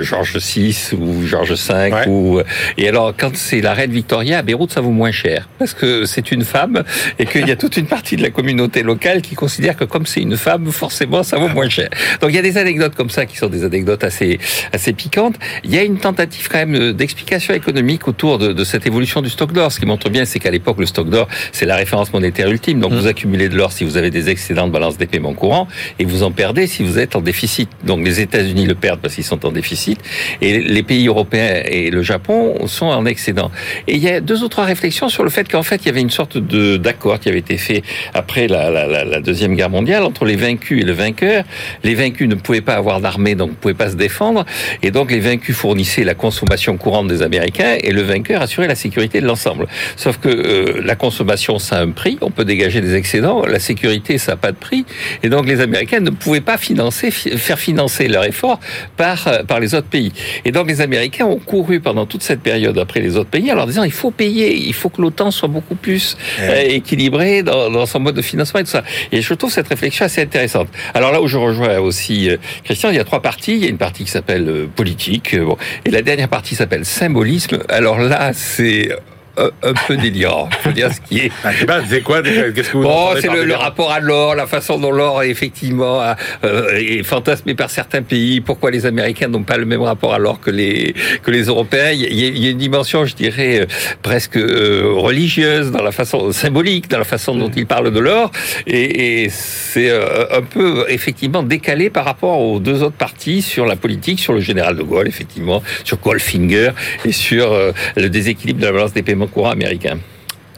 euh, Georges VI ou Georges V. Ou, et alors, quand c'est la reine Victoria, à Beyrouth, ça vaut moins cher. Parce que c'est une femme et qu'il y a toute une partie de la communauté locale qui considère que comme c'est une femme, forcément, ça vaut moins cher. Donc, il y a des anecdotes comme ça qui sont des anecdotes assez, assez piquantes. Il y a une tentative quand même d'explication économique autour de, de cette évolution du stock d'or. Ce qui montre bien, c'est qu'à l'époque, le stock d'or, c'est la référence monétaire ultime. Donc, mmh. vous accumulez de l'or si vous avez des excédents de balance des paiements courants et vous en perdez si vous êtes en déficit. Donc, les États-Unis le perdent parce qu'ils sont en déficit et les pays européens et le Japon sont en excédent. Et il y a deux ou trois réflexions sur le fait qu'en fait, il y avait une sorte de d'accord qui avait été fait après la, deuxième guerre mondiale entre les vaincus et le vainqueur. Les vaincus ne pouvaient pas avoir d'armée, donc ne pouvaient pas se défendre, et donc les vaincus fournissaient la consommation courante des Américains et le vainqueur assurait la sécurité de l'ensemble. Sauf que euh, la consommation, ça a un prix, on peut dégager des excédents, la sécurité, ça n'a pas de prix, et donc les Américains ne pouvaient pas financer, faire financer leur effort par, euh, par les autres pays. Et donc les Américains ont couru pendant toute cette période après les autres pays en leur disant il faut payer, il faut que l'OTAN soit beaucoup plus euh, équilibré dans, dans, son mode de financement et tout ça. Et je trouve cette réflexion assez intéressante. Alors là où je rejoins aussi euh, Christian, il y a trois parties. Il y a une partie qui s'appelle euh, politique, bon, et la dernière partie s'appelle symbolisme. Alors là, c'est un, un peu délirant. Veux dire ce qui est. Ah, c'est quoi Qu'est-ce que vous Bon, c'est le, le, rapport à l'or, la façon dont l'or est effectivement euh, est fantasmé par certains pays. Pourquoi les Américains n'ont pas le même rapport à l'or que les que les Européens? Il y, y, a, une dimension, je dirais, euh, presque euh, religieuse dans la façon symbolique, dans la façon dont ils parlent de l'or, et, et c'est euh, un peu effectivement décalé par rapport aux deux autres parties sur la politique, sur le général de Gaulle, effectivement, sur Goldfinger et sur euh, le déséquilibre de la balance des paiements courant américain.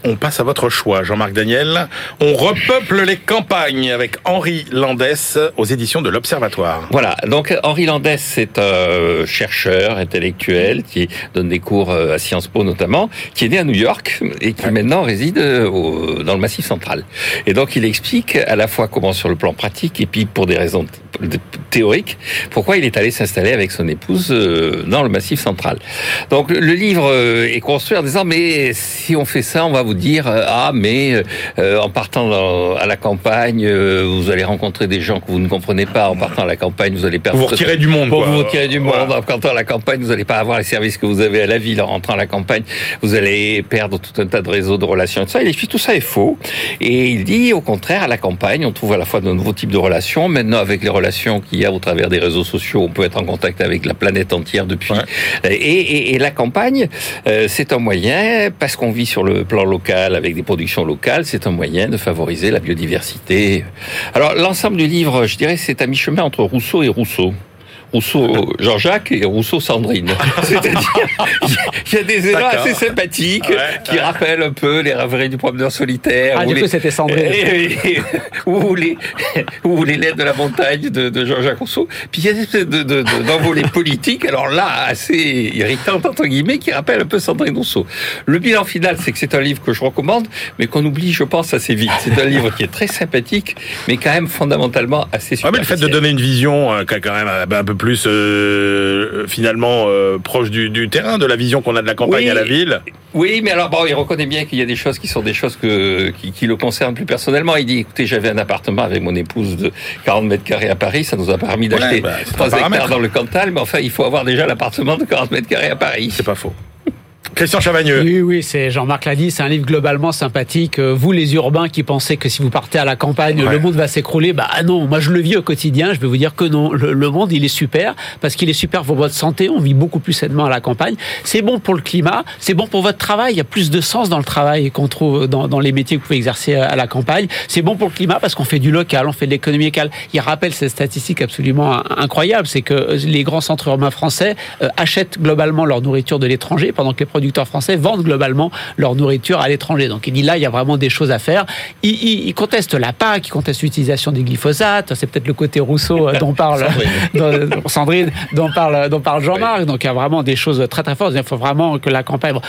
On passe à votre choix, Jean-Marc Daniel. On repeuple les campagnes avec Henri Landès aux éditions de l'Observatoire. Voilà, donc Henri Landès, c'est un chercheur intellectuel qui donne des cours à Sciences Po notamment, qui est né à New York et qui ouais. maintenant réside dans le Massif central. Et donc il explique à la fois comment sur le plan pratique et puis pour des raisons théoriques, pourquoi il est allé s'installer avec son épouse dans le Massif central. Donc le livre est construit en disant mais si on fait ça, on va vous dire ah mais euh, en partant dans, à la campagne euh, vous allez rencontrer des gens que vous ne comprenez pas. En partant à la campagne vous allez perdre vous retirez du monde quoi. vous retirez du monde. En partant à la campagne vous n'allez pas avoir les services que vous avez à la ville. En rentrant à la campagne vous allez perdre tout un tas de réseaux de relations et tout ça. Il explique tout ça est faux. Et il dit au contraire à la campagne on trouve à la fois de nouveaux types de relations. Maintenant avec les relations qu'il y a au travers des réseaux sociaux on peut être en contact avec la planète entière depuis. Ouais. et, et, et, la campagne euh, c'est un moyen parce qu'on vit sur le plan local avec des productions locales, c'est un moyen de favoriser la biodiversité. Alors l'ensemble du livre, je dirais, c'est à mi-chemin entre Rousseau et Rousseau. Rousseau Jean-Jacques et Rousseau Sandrine. C'est-à-dire, il y a des élans assez sympathiques ouais, qui ouais. rappellent un peu les rêveries du promeneur solitaire. Ah, du les, coup, c'était Sandrine. Ou les, ou les lettres de la montagne de, de Jean-Jacques Rousseau. Puis il y a des espèces de, de, d'envolées politiques, alors là, assez irritantes, entre guillemets, qui rappellent un peu Sandrine Rousseau. Le bilan final, c'est que c'est un livre que je recommande, mais qu'on oublie, je pense, assez vite. C'est un livre qui est très sympathique, mais quand même fondamentalement assez super. Ah, mais le fait de donner une vision, euh, quand même un peu plus plus euh, finalement euh, proche du, du, terrain, de la vision qu'on a de la campagne oui, à la ville. Oui, mais alors bon, il reconnaît bien qu'il y a des choses qui sont des choses que, qui, qui, le concernent plus personnellement. Il dit, écoutez, j'avais un appartement avec mon épouse de 40 mètres carrés à Paris, ça nous a permis d'acheter ouais, bah, 3 hectares dans le Cantal, mais enfin, il faut avoir déjà l'appartement de 40 mètres carrés à Paris. C'est pas faux. Christian Chavagneux. Oui, oui, c'est Jean-Marc l'a dit, c'est un livre globalement sympathique. Euh, vous, les urbains qui pensez que si vous partez à la campagne, ouais. le monde va s'écrouler, bah ah non, moi je le vis au quotidien, je vais vous dire que non. Le, le monde, il est super, parce qu'il est super pour votre santé, on vit beaucoup plus sainement à la campagne. C'est bon pour le climat, c'est bon pour votre travail, il y a plus de sens dans le travail qu'on trouve dans, dans, les métiers que vous pouvez exercer à la campagne. C'est bon pour le climat parce qu'on fait du local, on fait de l'économie locale. Il rappelle cette statistique absolument incroyable, c'est que les grands centres urbains français euh, achètent globalement leur nourriture de l'étranger, pendant que les producteurs français vendent globalement leur nourriture à l'étranger. Donc il dit là, il y a vraiment des choses à faire. Il, il, il conteste la PAC, il conteste l'utilisation du glyphosate. C'est peut-être le côté Rousseau euh, dont parle Sandrine, dont, Sandrine, dont parle, dont parle Jean-Marc. Oui. Donc il y a vraiment des choses très très fortes. Il faut vraiment que la campagne. Bon.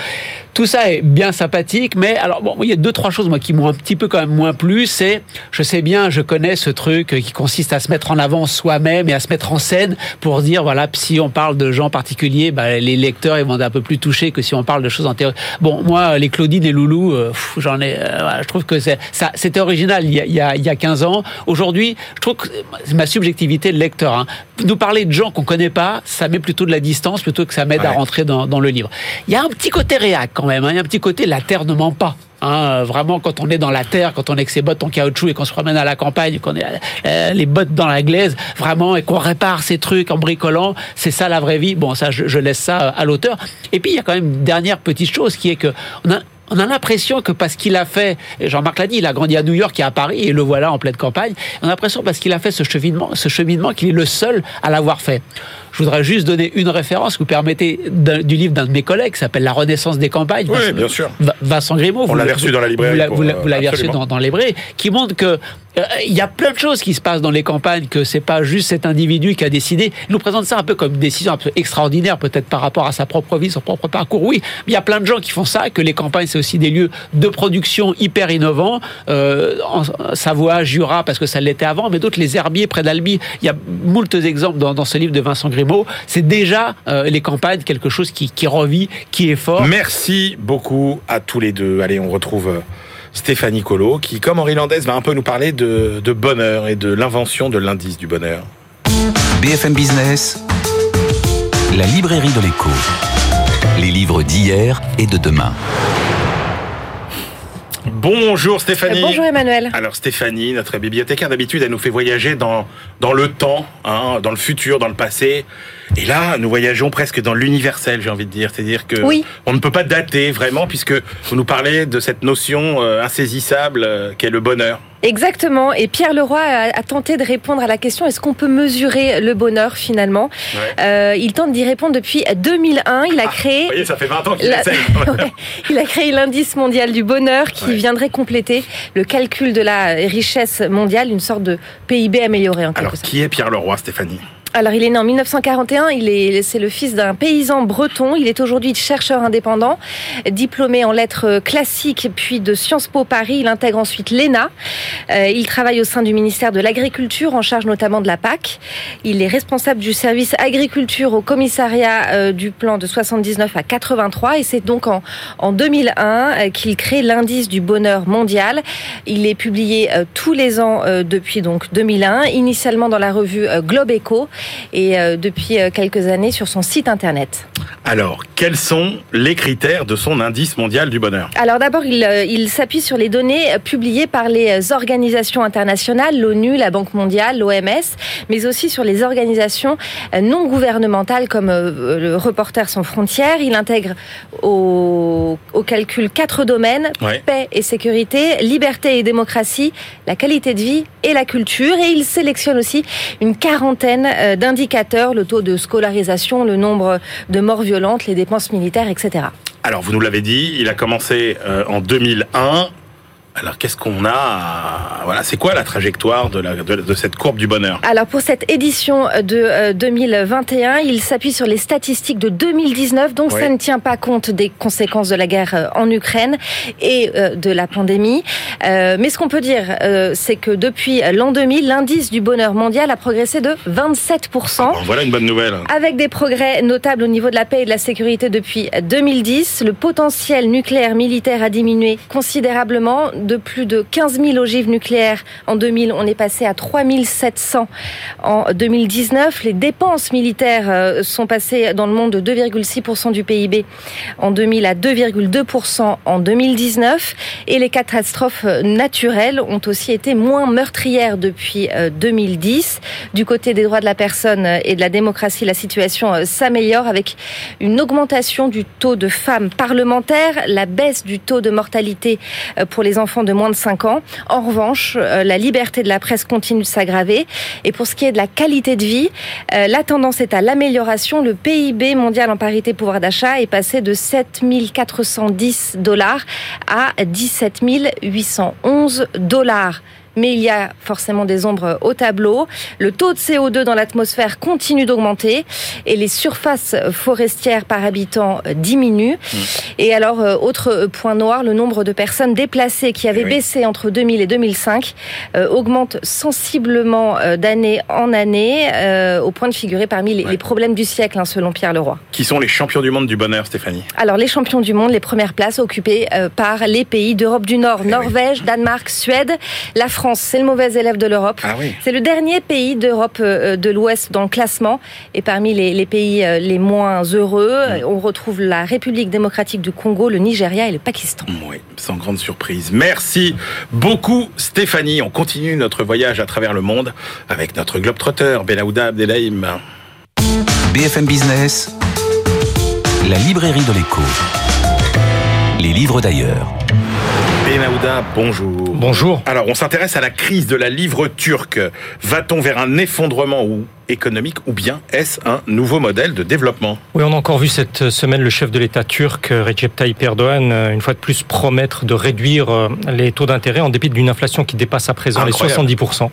Tout ça est bien sympathique, mais alors bon, il y a deux trois choses moi qui m'ont un petit peu quand même moins plu. C'est, je sais bien, je connais ce truc qui consiste à se mettre en avant soi-même et à se mettre en scène pour dire voilà, si on parle de gens particuliers, bah, les lecteurs ils vont être un peu plus touchés que si on parle de choses en théorie. Bon, moi, les Claudine et Loulou, euh, j'en ai. Euh, je trouve que c'est ça, c'était original il y, a, il, y a, il y a 15 ans. Aujourd'hui, je trouve que c'est ma subjectivité de lecteur. Hein. Nous parler de gens qu'on connaît pas, ça met plutôt de la distance plutôt que ça m'aide à rentrer dans, dans, le livre. Il y a un petit côté réac quand même. Hein. Il y a un petit côté la terre ne ment pas. Hein, vraiment, quand on est dans la terre, quand on est avec ses bottes en caoutchouc et qu'on se promène à la campagne, qu'on est euh, les bottes dans la glaise, vraiment, et qu'on répare ces trucs en bricolant, c'est ça la vraie vie. Bon, ça, je, laisse ça à l'auteur. Et puis, il y a quand même une dernière petite chose qui est que on a, on a l'impression que parce qu'il a fait, Jean-Marc l'a dit, il a grandi à New York et à Paris, et le voilà en pleine campagne, on a l'impression parce qu'il a fait ce ce cheminement qu'il est le seul à l'avoir fait. Je voudrais juste donner une référence, vous permettez, du livre d'un de mes collègues, qui s'appelle La Renaissance des campagnes. Oui, bien sûr. Vincent Grimaud. On l'avait reçu dans la librairie. Vous l'avez reçu dans, dans la librairie, qui montre que euh, il y a plein de choses qui se passent dans les campagnes, que c'est pas juste cet individu qui a décidé. Il nous présente ça un peu comme une décision un peu extraordinaire, peut-être par rapport à sa propre vie, son propre parcours. Oui, mais il y a plein de gens qui font ça, que les campagnes, c'est aussi des lieux de production hyper innovants. Euh, en Savoie, Jura, parce que ça l'était avant, mais d'autres, les herbiers près d'Albi. Il y a moult exemples dans, dans, ce livre de Vincent Grimaud. C'est déjà euh, les campagnes, quelque chose qui, qui revit, qui est fort. Merci beaucoup à tous les deux. Allez, on retrouve euh, Stéphanie Colo, qui, comme Henri Landès, va un peu nous parler de, de bonheur et de l'invention de l'indice du bonheur. BFM Business, la librairie de l'écho. Les livres d'hier et de demain. Bonjour Stéphanie. Bonjour Emmanuel. Alors Stéphanie, notre bibliothécaire d'habitude, elle nous fait voyager dans, dans le temps, hein, dans le futur, dans le passé. Et là, nous voyageons presque dans l'universel, j'ai envie de dire. C'est-à-dire que oui. on ne peut pas dater vraiment, puisque vous nous parlez de cette notion euh, insaisissable euh, qu'est le bonheur. Exactement. Et Pierre Leroy a, a, tenté de répondre à la question est-ce qu'on peut mesurer le bonheur finalement ouais. euh, Il tente d'y répondre depuis 2001. Il a ah, créé. Vous voyez, ça fait 20 ans qu'il la... ouais. Il a créé l'indice mondial du bonheur qui ouais. viendrait compléter le calcul de la richesse mondiale, une sorte de PIB amélioré en quelque Alors, sorte. qui est Pierre Leroy, Stéphanie? Alors, il est né en 1941. Il est, c'est le fils d'un paysan breton. Il est aujourd'hui chercheur indépendant, diplômé en lettres classiques puis de Sciences Po Paris. Il intègre ensuite l'ENA. Euh, il travaille au sein du ministère de l'Agriculture, en charge notamment de la PAC. Il est responsable du service agriculture au commissariat euh, du plan de 79 à 83. Et c'est donc en, en 2001 euh, qu'il crée l'indice du bonheur mondial. Il est publié tous les ans depuis donc 2001, initialement dans la revue Globe Echo et euh, depuis quelques années sur son site internet. Alors, quels sont les critères de son indice mondial du bonheur? Alors d'abord, il, euh, il s'appuie sur les données publiées par les organisations internationales, l'ONU, la Banque mondiale, l'OMS, mais aussi sur les organisations non gouvernementales comme euh, le Reporters sans frontières. Il intègre au, au calcul quatre domaines ouais. paix et sécurité, liberté et démocratie, la qualité de vie et la culture. Et il sélectionne aussi une quarantaine euh, d'indicateurs, le taux de scolarisation, le nombre de morts violentes, les dépenses militaires, etc. Alors, vous nous l'avez dit, il a commencé euh, en 2001. Alors qu'est-ce qu'on a Voilà, c'est quoi la trajectoire de, la, de, de, cette courbe du bonheur? Alors pour cette édition de euh, 2021, il s'appuie sur les statistiques de 2019, donc Oui. ça ne tient pas compte des conséquences de la guerre euh, en Ukraine et euh, de la pandémie. Euh, mais ce qu'on peut dire, euh, c'est que depuis l'an 2000, l'indice du bonheur mondial a progressé de 27 Bon, Voilà une bonne nouvelle. avec des progrès notables au niveau de la paix et de la sécurité depuis 2010, le potentiel nucléaire militaire a diminué considérablement. De plus de 15 000 ogives nucléaires en 2000, on est passé à 3 700 en 2019. Les dépenses militaires euh, sont passées dans le monde de 2,6% du PIB en 2000 à 2,2% en 2019. Et les catastrophes naturelles ont aussi été moins meurtrières depuis euh, 2010. Du côté des droits de la personne et de la démocratie, la situation euh, s'améliore avec une augmentation du taux de femmes parlementaires, la baisse du taux de mortalité euh, pour les enfants de moins de 5 ans. En revanche, euh, la liberté de la presse continue de s'aggraver. Et pour ce qui est de la qualité de vie, euh, la tendance est à l'amélioration. Le PIB mondial en parité pouvoir d'achat est passé de 7 410 dollars à 17 811 dollars. Mais il y a forcément des ombres au tableau. Le taux de CO2 dans l'atmosphère continue d'augmenter et les surfaces forestières par habitant diminuent. Mmh. Et alors, euh, autre point noir, le nombre de personnes déplacées qui avaient baissé entre 2000 et 2005 euh, augmente sensiblement euh, d'année en année, au point de figurer parmi les, problèmes du siècle, hein, selon Pierre Leroy. Qui sont les champions du monde du bonheur, Stéphanie Alors, les champions du monde, les premières places occupées par les pays d'Europe du Nord, eh Norvège, Danemark, Suède, la France, c'est le mauvais élève de l'Europe. Ah c'est le dernier pays d'Europe de l'Ouest dans le classement. Et parmi les, pays les moins heureux, on retrouve la République démocratique du Congo, le Nigeria et le Pakistan. Oui, sans grande surprise. Merci beaucoup Stéphanie. On continue notre voyage à travers le monde avec notre globetrotter Benahouda Abdelhaim. BFM Business, la librairie de l'écho. Les livres d'ailleurs. Bonjour. Bonjour. Alors, on s'intéresse à la crise de la livre turque. Va-t-on vers un effondrement ou économique ou bien est-ce un nouveau modèle de développement? Oui, on a encore vu cette semaine le chef de l'État turc, Recep Tayyip Erdogan, une fois de plus promettre de réduire euh, les taux d'intérêt en dépit d'une inflation qui dépasse à présent les 70%.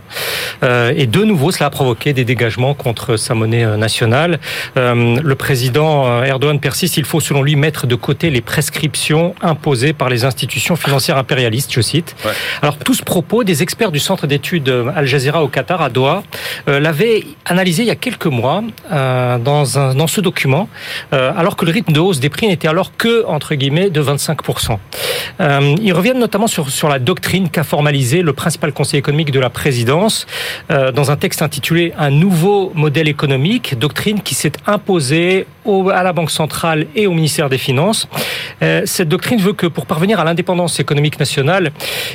Euh, et de nouveau, cela a provoqué des dégagements contre sa monnaie euh, nationale. Le président Erdogan persiste, il faut selon lui mettre de côté les prescriptions imposées par les institutions financières impérialistes, je cite. Alors tout ce propos, des experts du centre d'études Al Jazeera au Qatar, à Doha, l'avaient analysé il y a quelques mois euh, dans, un, dans ce document, euh, alors que le rythme de hausse des prix n'était alors que, entre guillemets, de 25%. Euh, ils reviennent notamment sur, sur la doctrine qu'a formalisé le principal conseiller économique de la présidence dans un texte intitulé Un nouveau modèle économique, doctrine qui s'est imposée à la Banque centrale et au ministère des Finances. Cette doctrine veut que pour parvenir à l'indépendance économique nationale,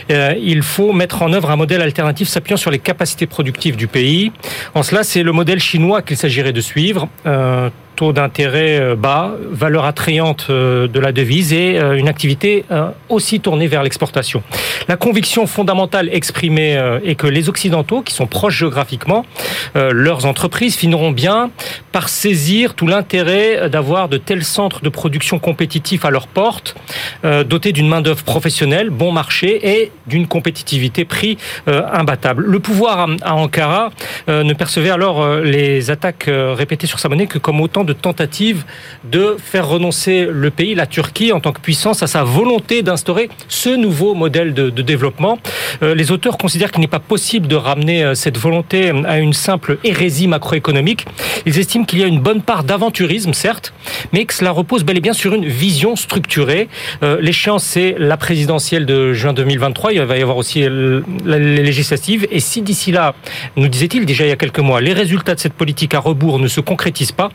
il faut mettre en œuvre un modèle alternatif s'appuyant sur les capacités productives du pays. En cela, c'est le modèle chinois qu'il s'agirait de suivre. Euh, taux d'intérêt euh, bas, valeur attrayante euh, de la devise et euh, une activité aussi tournée vers l'exportation. La conviction fondamentale exprimée est que les Occidentaux, qui sont proches géographiquement, leurs entreprises finiront bien par saisir tout l'intérêt d'avoir de tels centres de production compétitifs à leur porte, dotés d'une main-d'œuvre professionnelle, bon marché et d'une compétitivité prix imbattable. Le pouvoir à Ankara ne percevait alors les attaques répétées sur sa monnaie que comme autant de tentative de faire renoncer le pays, la Turquie, en tant que puissance, à sa volonté d'instaurer ce nouveau modèle de, développement. Euh, les auteurs considèrent qu'il n'est pas possible de ramener euh, cette volonté à une simple hérésie macroéconomique. Ils estiment qu'il y a une bonne part d'aventurisme, certes, mais que cela repose bel et bien sur une vision structurée. Euh, l'échéance, c'est la présidentielle de juin 2023. Il va y avoir aussi les législatives. Et si d'ici là, nous disait-il déjà il y a quelques mois, les résultats de cette politique à rebours ne se concrétisent pas,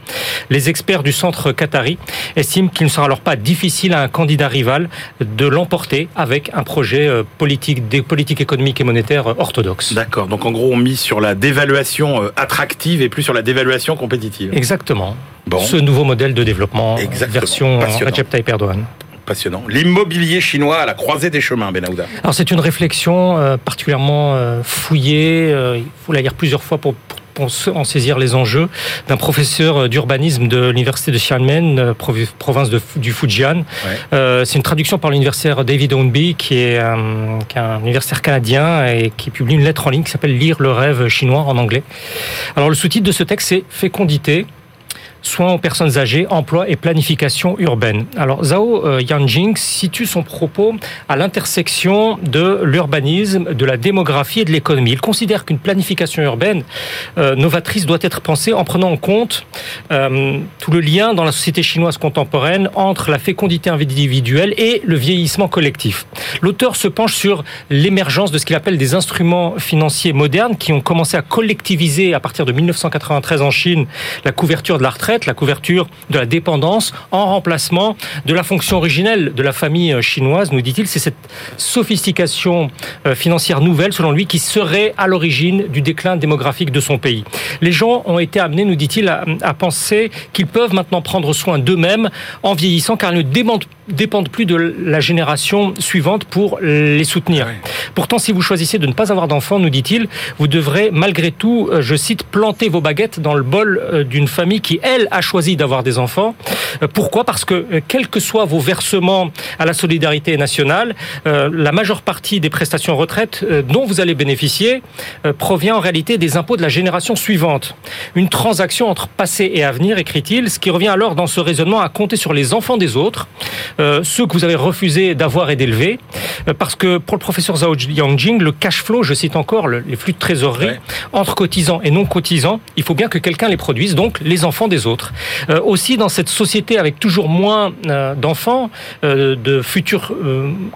les experts du centre qatari estiment qu'il ne sera alors pas difficile à un candidat rival de l'emporter avec un projet euh, politique, des politiques économiques et monétaires euh, orthodoxes. D'accord. Donc en gros, on mise sur la dévaluation euh, attractive et plus sur la dévaluation compétitive. Exactement. Bon. Ce nouveau modèle de développement, Exactement. version Recep Tayyip Erdogan passionnant. L'immobilier chinois à la croisée des chemins, Benahouda. Alors c'est une réflexion particulièrement fouillée. il faut la lire plusieurs fois pour en saisir les enjeux d'un professeur d'urbanisme de l'université de Xiamen, euh, province du Fujian. Euh, c'est une traduction par l'universitaire David Ownby, qui est, un, qui est un universitaire canadien et qui publie une lettre en ligne qui s'appelle Lire le rêve chinois en anglais. Alors le sous-titre de ce texte, c'est Fécondité, soins aux personnes âgées, emploi et planification urbaine. Alors Zhao euh, Yanjing situe son propos à l'intersection de l'urbanisme, de la démographie et de l'économie. Il considère qu'une planification urbaine euh, novatrice doit être pensée en prenant en compte euh, tout le lien dans la société chinoise contemporaine entre la fécondité individuelle et le vieillissement collectif. L'auteur se penche sur l'émergence de ce qu'il appelle des instruments financiers modernes qui ont commencé à collectiviser à partir de 1993 en Chine la couverture de la retraite la couverture de la dépendance, en remplacement de la fonction originelle de la famille euh, chinoise, nous dit-il. C'est cette sophistication euh, financière nouvelle, selon lui, qui serait à l'origine du déclin démographique de son pays. Les gens ont été amenés, nous dit-il, à, à penser qu'ils peuvent maintenant prendre soin d'eux-mêmes en vieillissant, car ils ne dépendent dépendent plus de la génération suivante pour les soutenir. Pourtant, si vous choisissez de ne pas avoir d'enfants, nous dit-il, vous devrez malgré tout, euh, je cite, planter vos baguettes dans le bol d'une famille qui, elle, elle a choisi d'avoir des enfants. Pourquoi? Parce que quels que soient vos versements à la solidarité nationale, la majeure partie des prestations retraite dont vous allez bénéficier provient en réalité des impôts de la génération suivante. Une transaction entre passé et avenir, écrit-il, ce qui revient alors dans ce raisonnement à compter sur les enfants des autres, ceux que vous avez refusé d'avoir et d'élever, parce que pour le professeur Zhao Yangjing, le cash flow, je cite encore, les flux de trésorerie entre cotisants et non cotisants, il faut bien que quelqu'un les produise, donc les enfants des autres. Euh, aussi, dans cette société avec toujours moins euh, d'enfants, euh, de futurs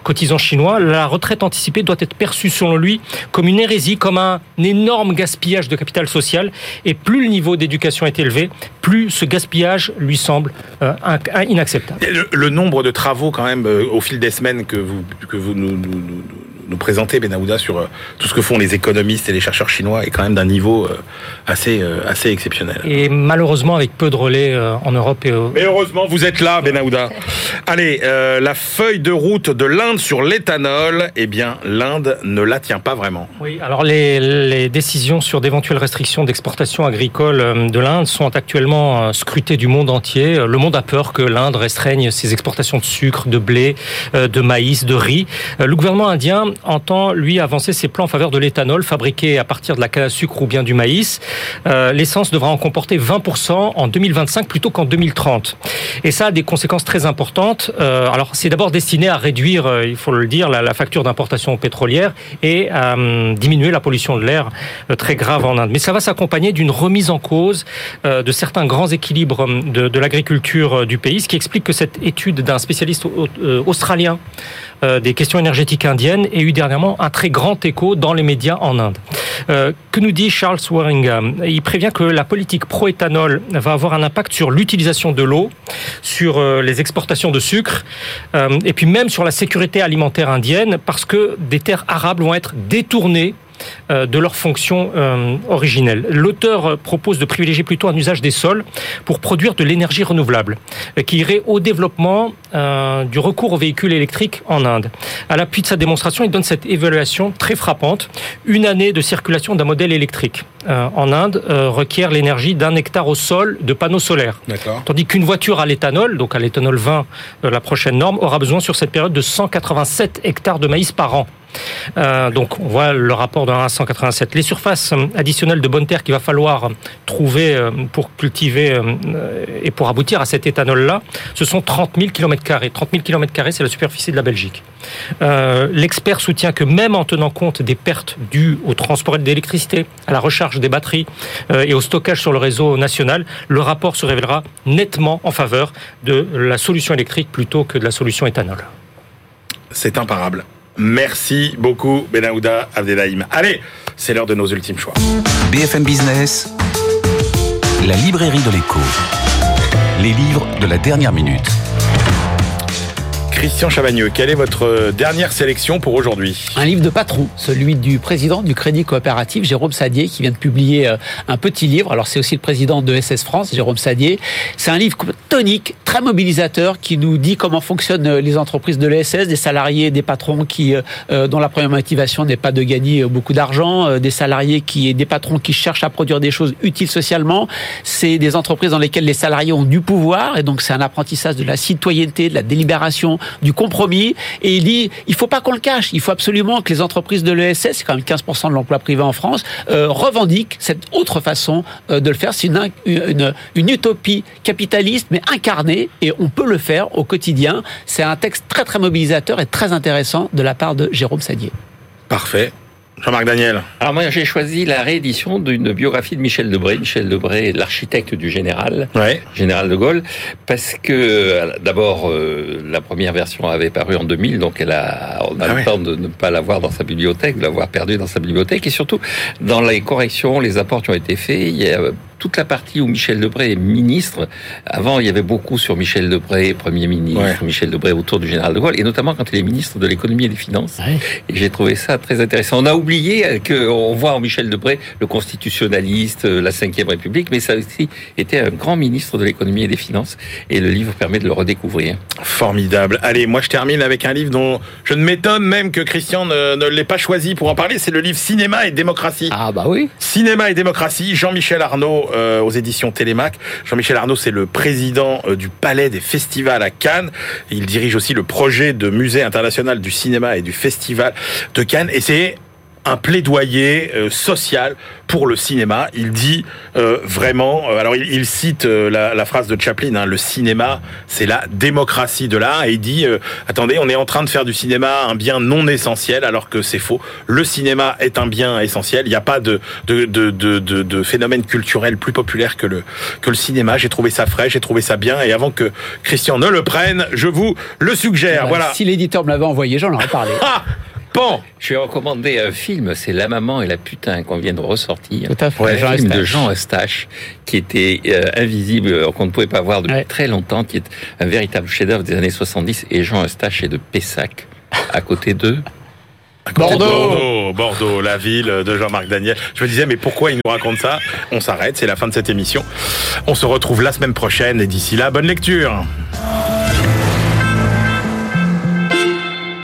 cotisants chinois, la retraite anticipée doit être perçue, selon lui, comme une hérésie, comme un énorme gaspillage de capital social. Et plus le niveau d'éducation est élevé, plus ce gaspillage lui semble inacceptable. Le, nombre de travaux, quand même, au fil des semaines que vous, que vous nous, présenter Benahouda sur euh, tout ce que font les économistes et les chercheurs chinois est quand même d'un niveau euh, assez euh, assez exceptionnel. Et malheureusement avec peu de relais en Europe et Mais heureusement vous êtes là Benahouda. Allez, la feuille de route de l'Inde sur l'éthanol, eh bien l'Inde ne la tient pas vraiment. Oui, alors les, les décisions sur d'éventuelles restrictions d'exportation agricole de l'Inde sont actuellement scrutées du monde entier. Le monde a peur que l'Inde restreigne ses exportations de sucre, de blé, de maïs, de riz. Le gouvernement indien entend, lui, avancer ses plans en faveur de l'éthanol fabriqué à partir de la canne à sucre ou bien du maïs. Euh, l'essence devra en comporter 20% en 2025 plutôt qu'en 2030. Et ça a des conséquences très importantes. Euh, alors, c'est d'abord destiné à réduire, euh, il faut le dire, la, facture d'importation pétrolière et à diminuer la pollution de l'air très grave en Inde. Mais ça va s'accompagner d'une remise en cause de certains grands équilibres de, de l'agriculture du pays, ce qui explique que cette étude d'un spécialiste australien euh, des questions énergétiques indiennes et eu dernièrement un très grand écho dans les médias en Inde. Euh, que nous dit Charles Waringham? Il prévient que la politique pro-éthanol va avoir un impact sur l'utilisation de l'eau, sur euh, les exportations de sucre, et puis même sur la sécurité alimentaire indienne, parce que des terres arables vont être détournées euh, de leur fonction euh, originelle. L'auteur propose de privilégier plutôt un usage des sols pour produire de l'énergie renouvelable, euh, qui irait au développement du recours aux véhicules électriques en Inde. À l'appui de sa démonstration, il donne cette évaluation très frappante. Une année de circulation d'un modèle électrique en Inde requiert l'énergie d'un hectare au sol de panneaux solaires. Tandis qu'une voiture à l'éthanol, donc à l'éthanol 20, la prochaine norme, aura besoin sur cette période de 187 hectares de maïs par an. Euh, donc on voit le rapport de 1 à 187. Les surfaces additionnelles de bonne terre qu'il va falloir trouver euh, pour cultiver euh, et pour aboutir à cet éthanol-là, ce sont 30 000 km. 30 000 km, c'est la superficie de la Belgique. L'expert soutient que même en tenant compte des pertes dues au transport d'électricité, à la recharge des batteries et au stockage sur le réseau national, le rapport se révélera nettement en faveur de la solution électrique plutôt que de la solution éthanol. C'est imparable. Merci beaucoup, Benahouda Abdelhaim. Allez, c'est l'heure de nos ultimes choix. BFM Business, la librairie de l'écho. Les livres de la dernière minute. Christian Chavagneux, quelle est votre dernière sélection pour aujourd'hui? Un livre de patron, celui du président du Crédit Coopératif, Jérôme Sadier, qui vient de publier euh, un petit livre. Alors c'est aussi le président de SS France, Jérôme Sadier. C'est un livre tonique, très mobilisateur, qui nous dit comment fonctionnent euh, les entreprises de l'ESS, des salariés, des patrons qui, euh, dont la première motivation n'est pas de gagner beaucoup d'argent, des salariés qui, des patrons qui cherchent à produire des choses utiles socialement. C'est des entreprises dans lesquelles les salariés ont du pouvoir, et donc c'est un apprentissage de la citoyenneté, de la délibération, du compromis. Et il dit, il faut pas qu'on le cache. Il faut absolument que les entreprises de l'ESS, c'est quand même 15% de l'emploi privé en France, euh, revendiquent cette autre façon euh, de le faire. C'est une, une, une, utopie capitaliste, mais incarnée, et on peut le faire au quotidien. C'est un texte très très mobilisateur et très intéressant de la part de Jérôme Sadier. Parfait. Jean-Marc Daniel. Alors moi j'ai choisi la réédition d'une biographie de Michel Debré. Michel Debré l'architecte du général, général de Gaulle, parce que euh, d'abord euh, la première version avait paru en 2000, donc elle a, on a ah le temps de ne pas l'avoir dans sa bibliothèque, de l'avoir perdue dans sa bibliothèque, et surtout dans les corrections, les apports qui ont été faits, il y a toute la partie où Michel Debré est ministre. Avant, il y avait beaucoup sur Michel Debré, Premier ministre, Michel Debré autour du général de Gaulle, et notamment quand il est ministre de l'économie et des finances. Et j'ai trouvé ça très intéressant. On a oublié qu'on voit en Michel Debré le constitutionnaliste, la Ve République, mais ça aussi était un grand ministre de l'économie et des finances. Et le livre permet de le redécouvrir. Formidable. Allez, moi je termine avec un livre dont je ne m'étonne même que Christian ne, ne l'ait pas choisi pour en parler. C'est le livre Cinéma et démocratie. Ah bah oui. Cinéma et démocratie, Jean-Michel Arnaud Euh, aux éditions Télémac. Jean-Michel Arnaud, c'est le président euh, du Palais des Festivals à Cannes. Il dirige aussi le projet de musée international du cinéma et du festival de Cannes. Et un plaidoyer euh, social pour le cinéma. Il dit euh, vraiment, euh, alors il, cite la, phrase de Chaplin, hein, le cinéma, c'est la démocratie de l'art, et il dit, attendez, on est en train de faire du cinéma un bien non essentiel, alors que c'est faux. Le cinéma est un bien essentiel. Il n'y a pas de de, de, de, de, phénomène culturel plus populaire que le que le cinéma. J'ai trouvé ça frais, j'ai trouvé ça bien, et avant que Christian ne le prenne, je vous le suggère. Voilà. Si l'éditeur me l'avait envoyé, j'en aurais parlé. Ah je vais recommander un film, c'est La maman et la putain qu'on vient de ressortir. Tout à fait. Un film de Jean Eustache qui était euh, invisible, euh, qu'on ne pouvait pas voir depuis très longtemps, qui est un véritable chef-d'œuvre des années 70. Et Jean Eustache est de Pessac, à côté d'eux. Bordeaux. Bordeaux, la ville de Jean-Marc Daniel. Je me disais, mais pourquoi il nous raconte ça? On s'arrête, c'est la fin de cette émission. On se retrouve la semaine prochaine et d'ici là, bonne lecture.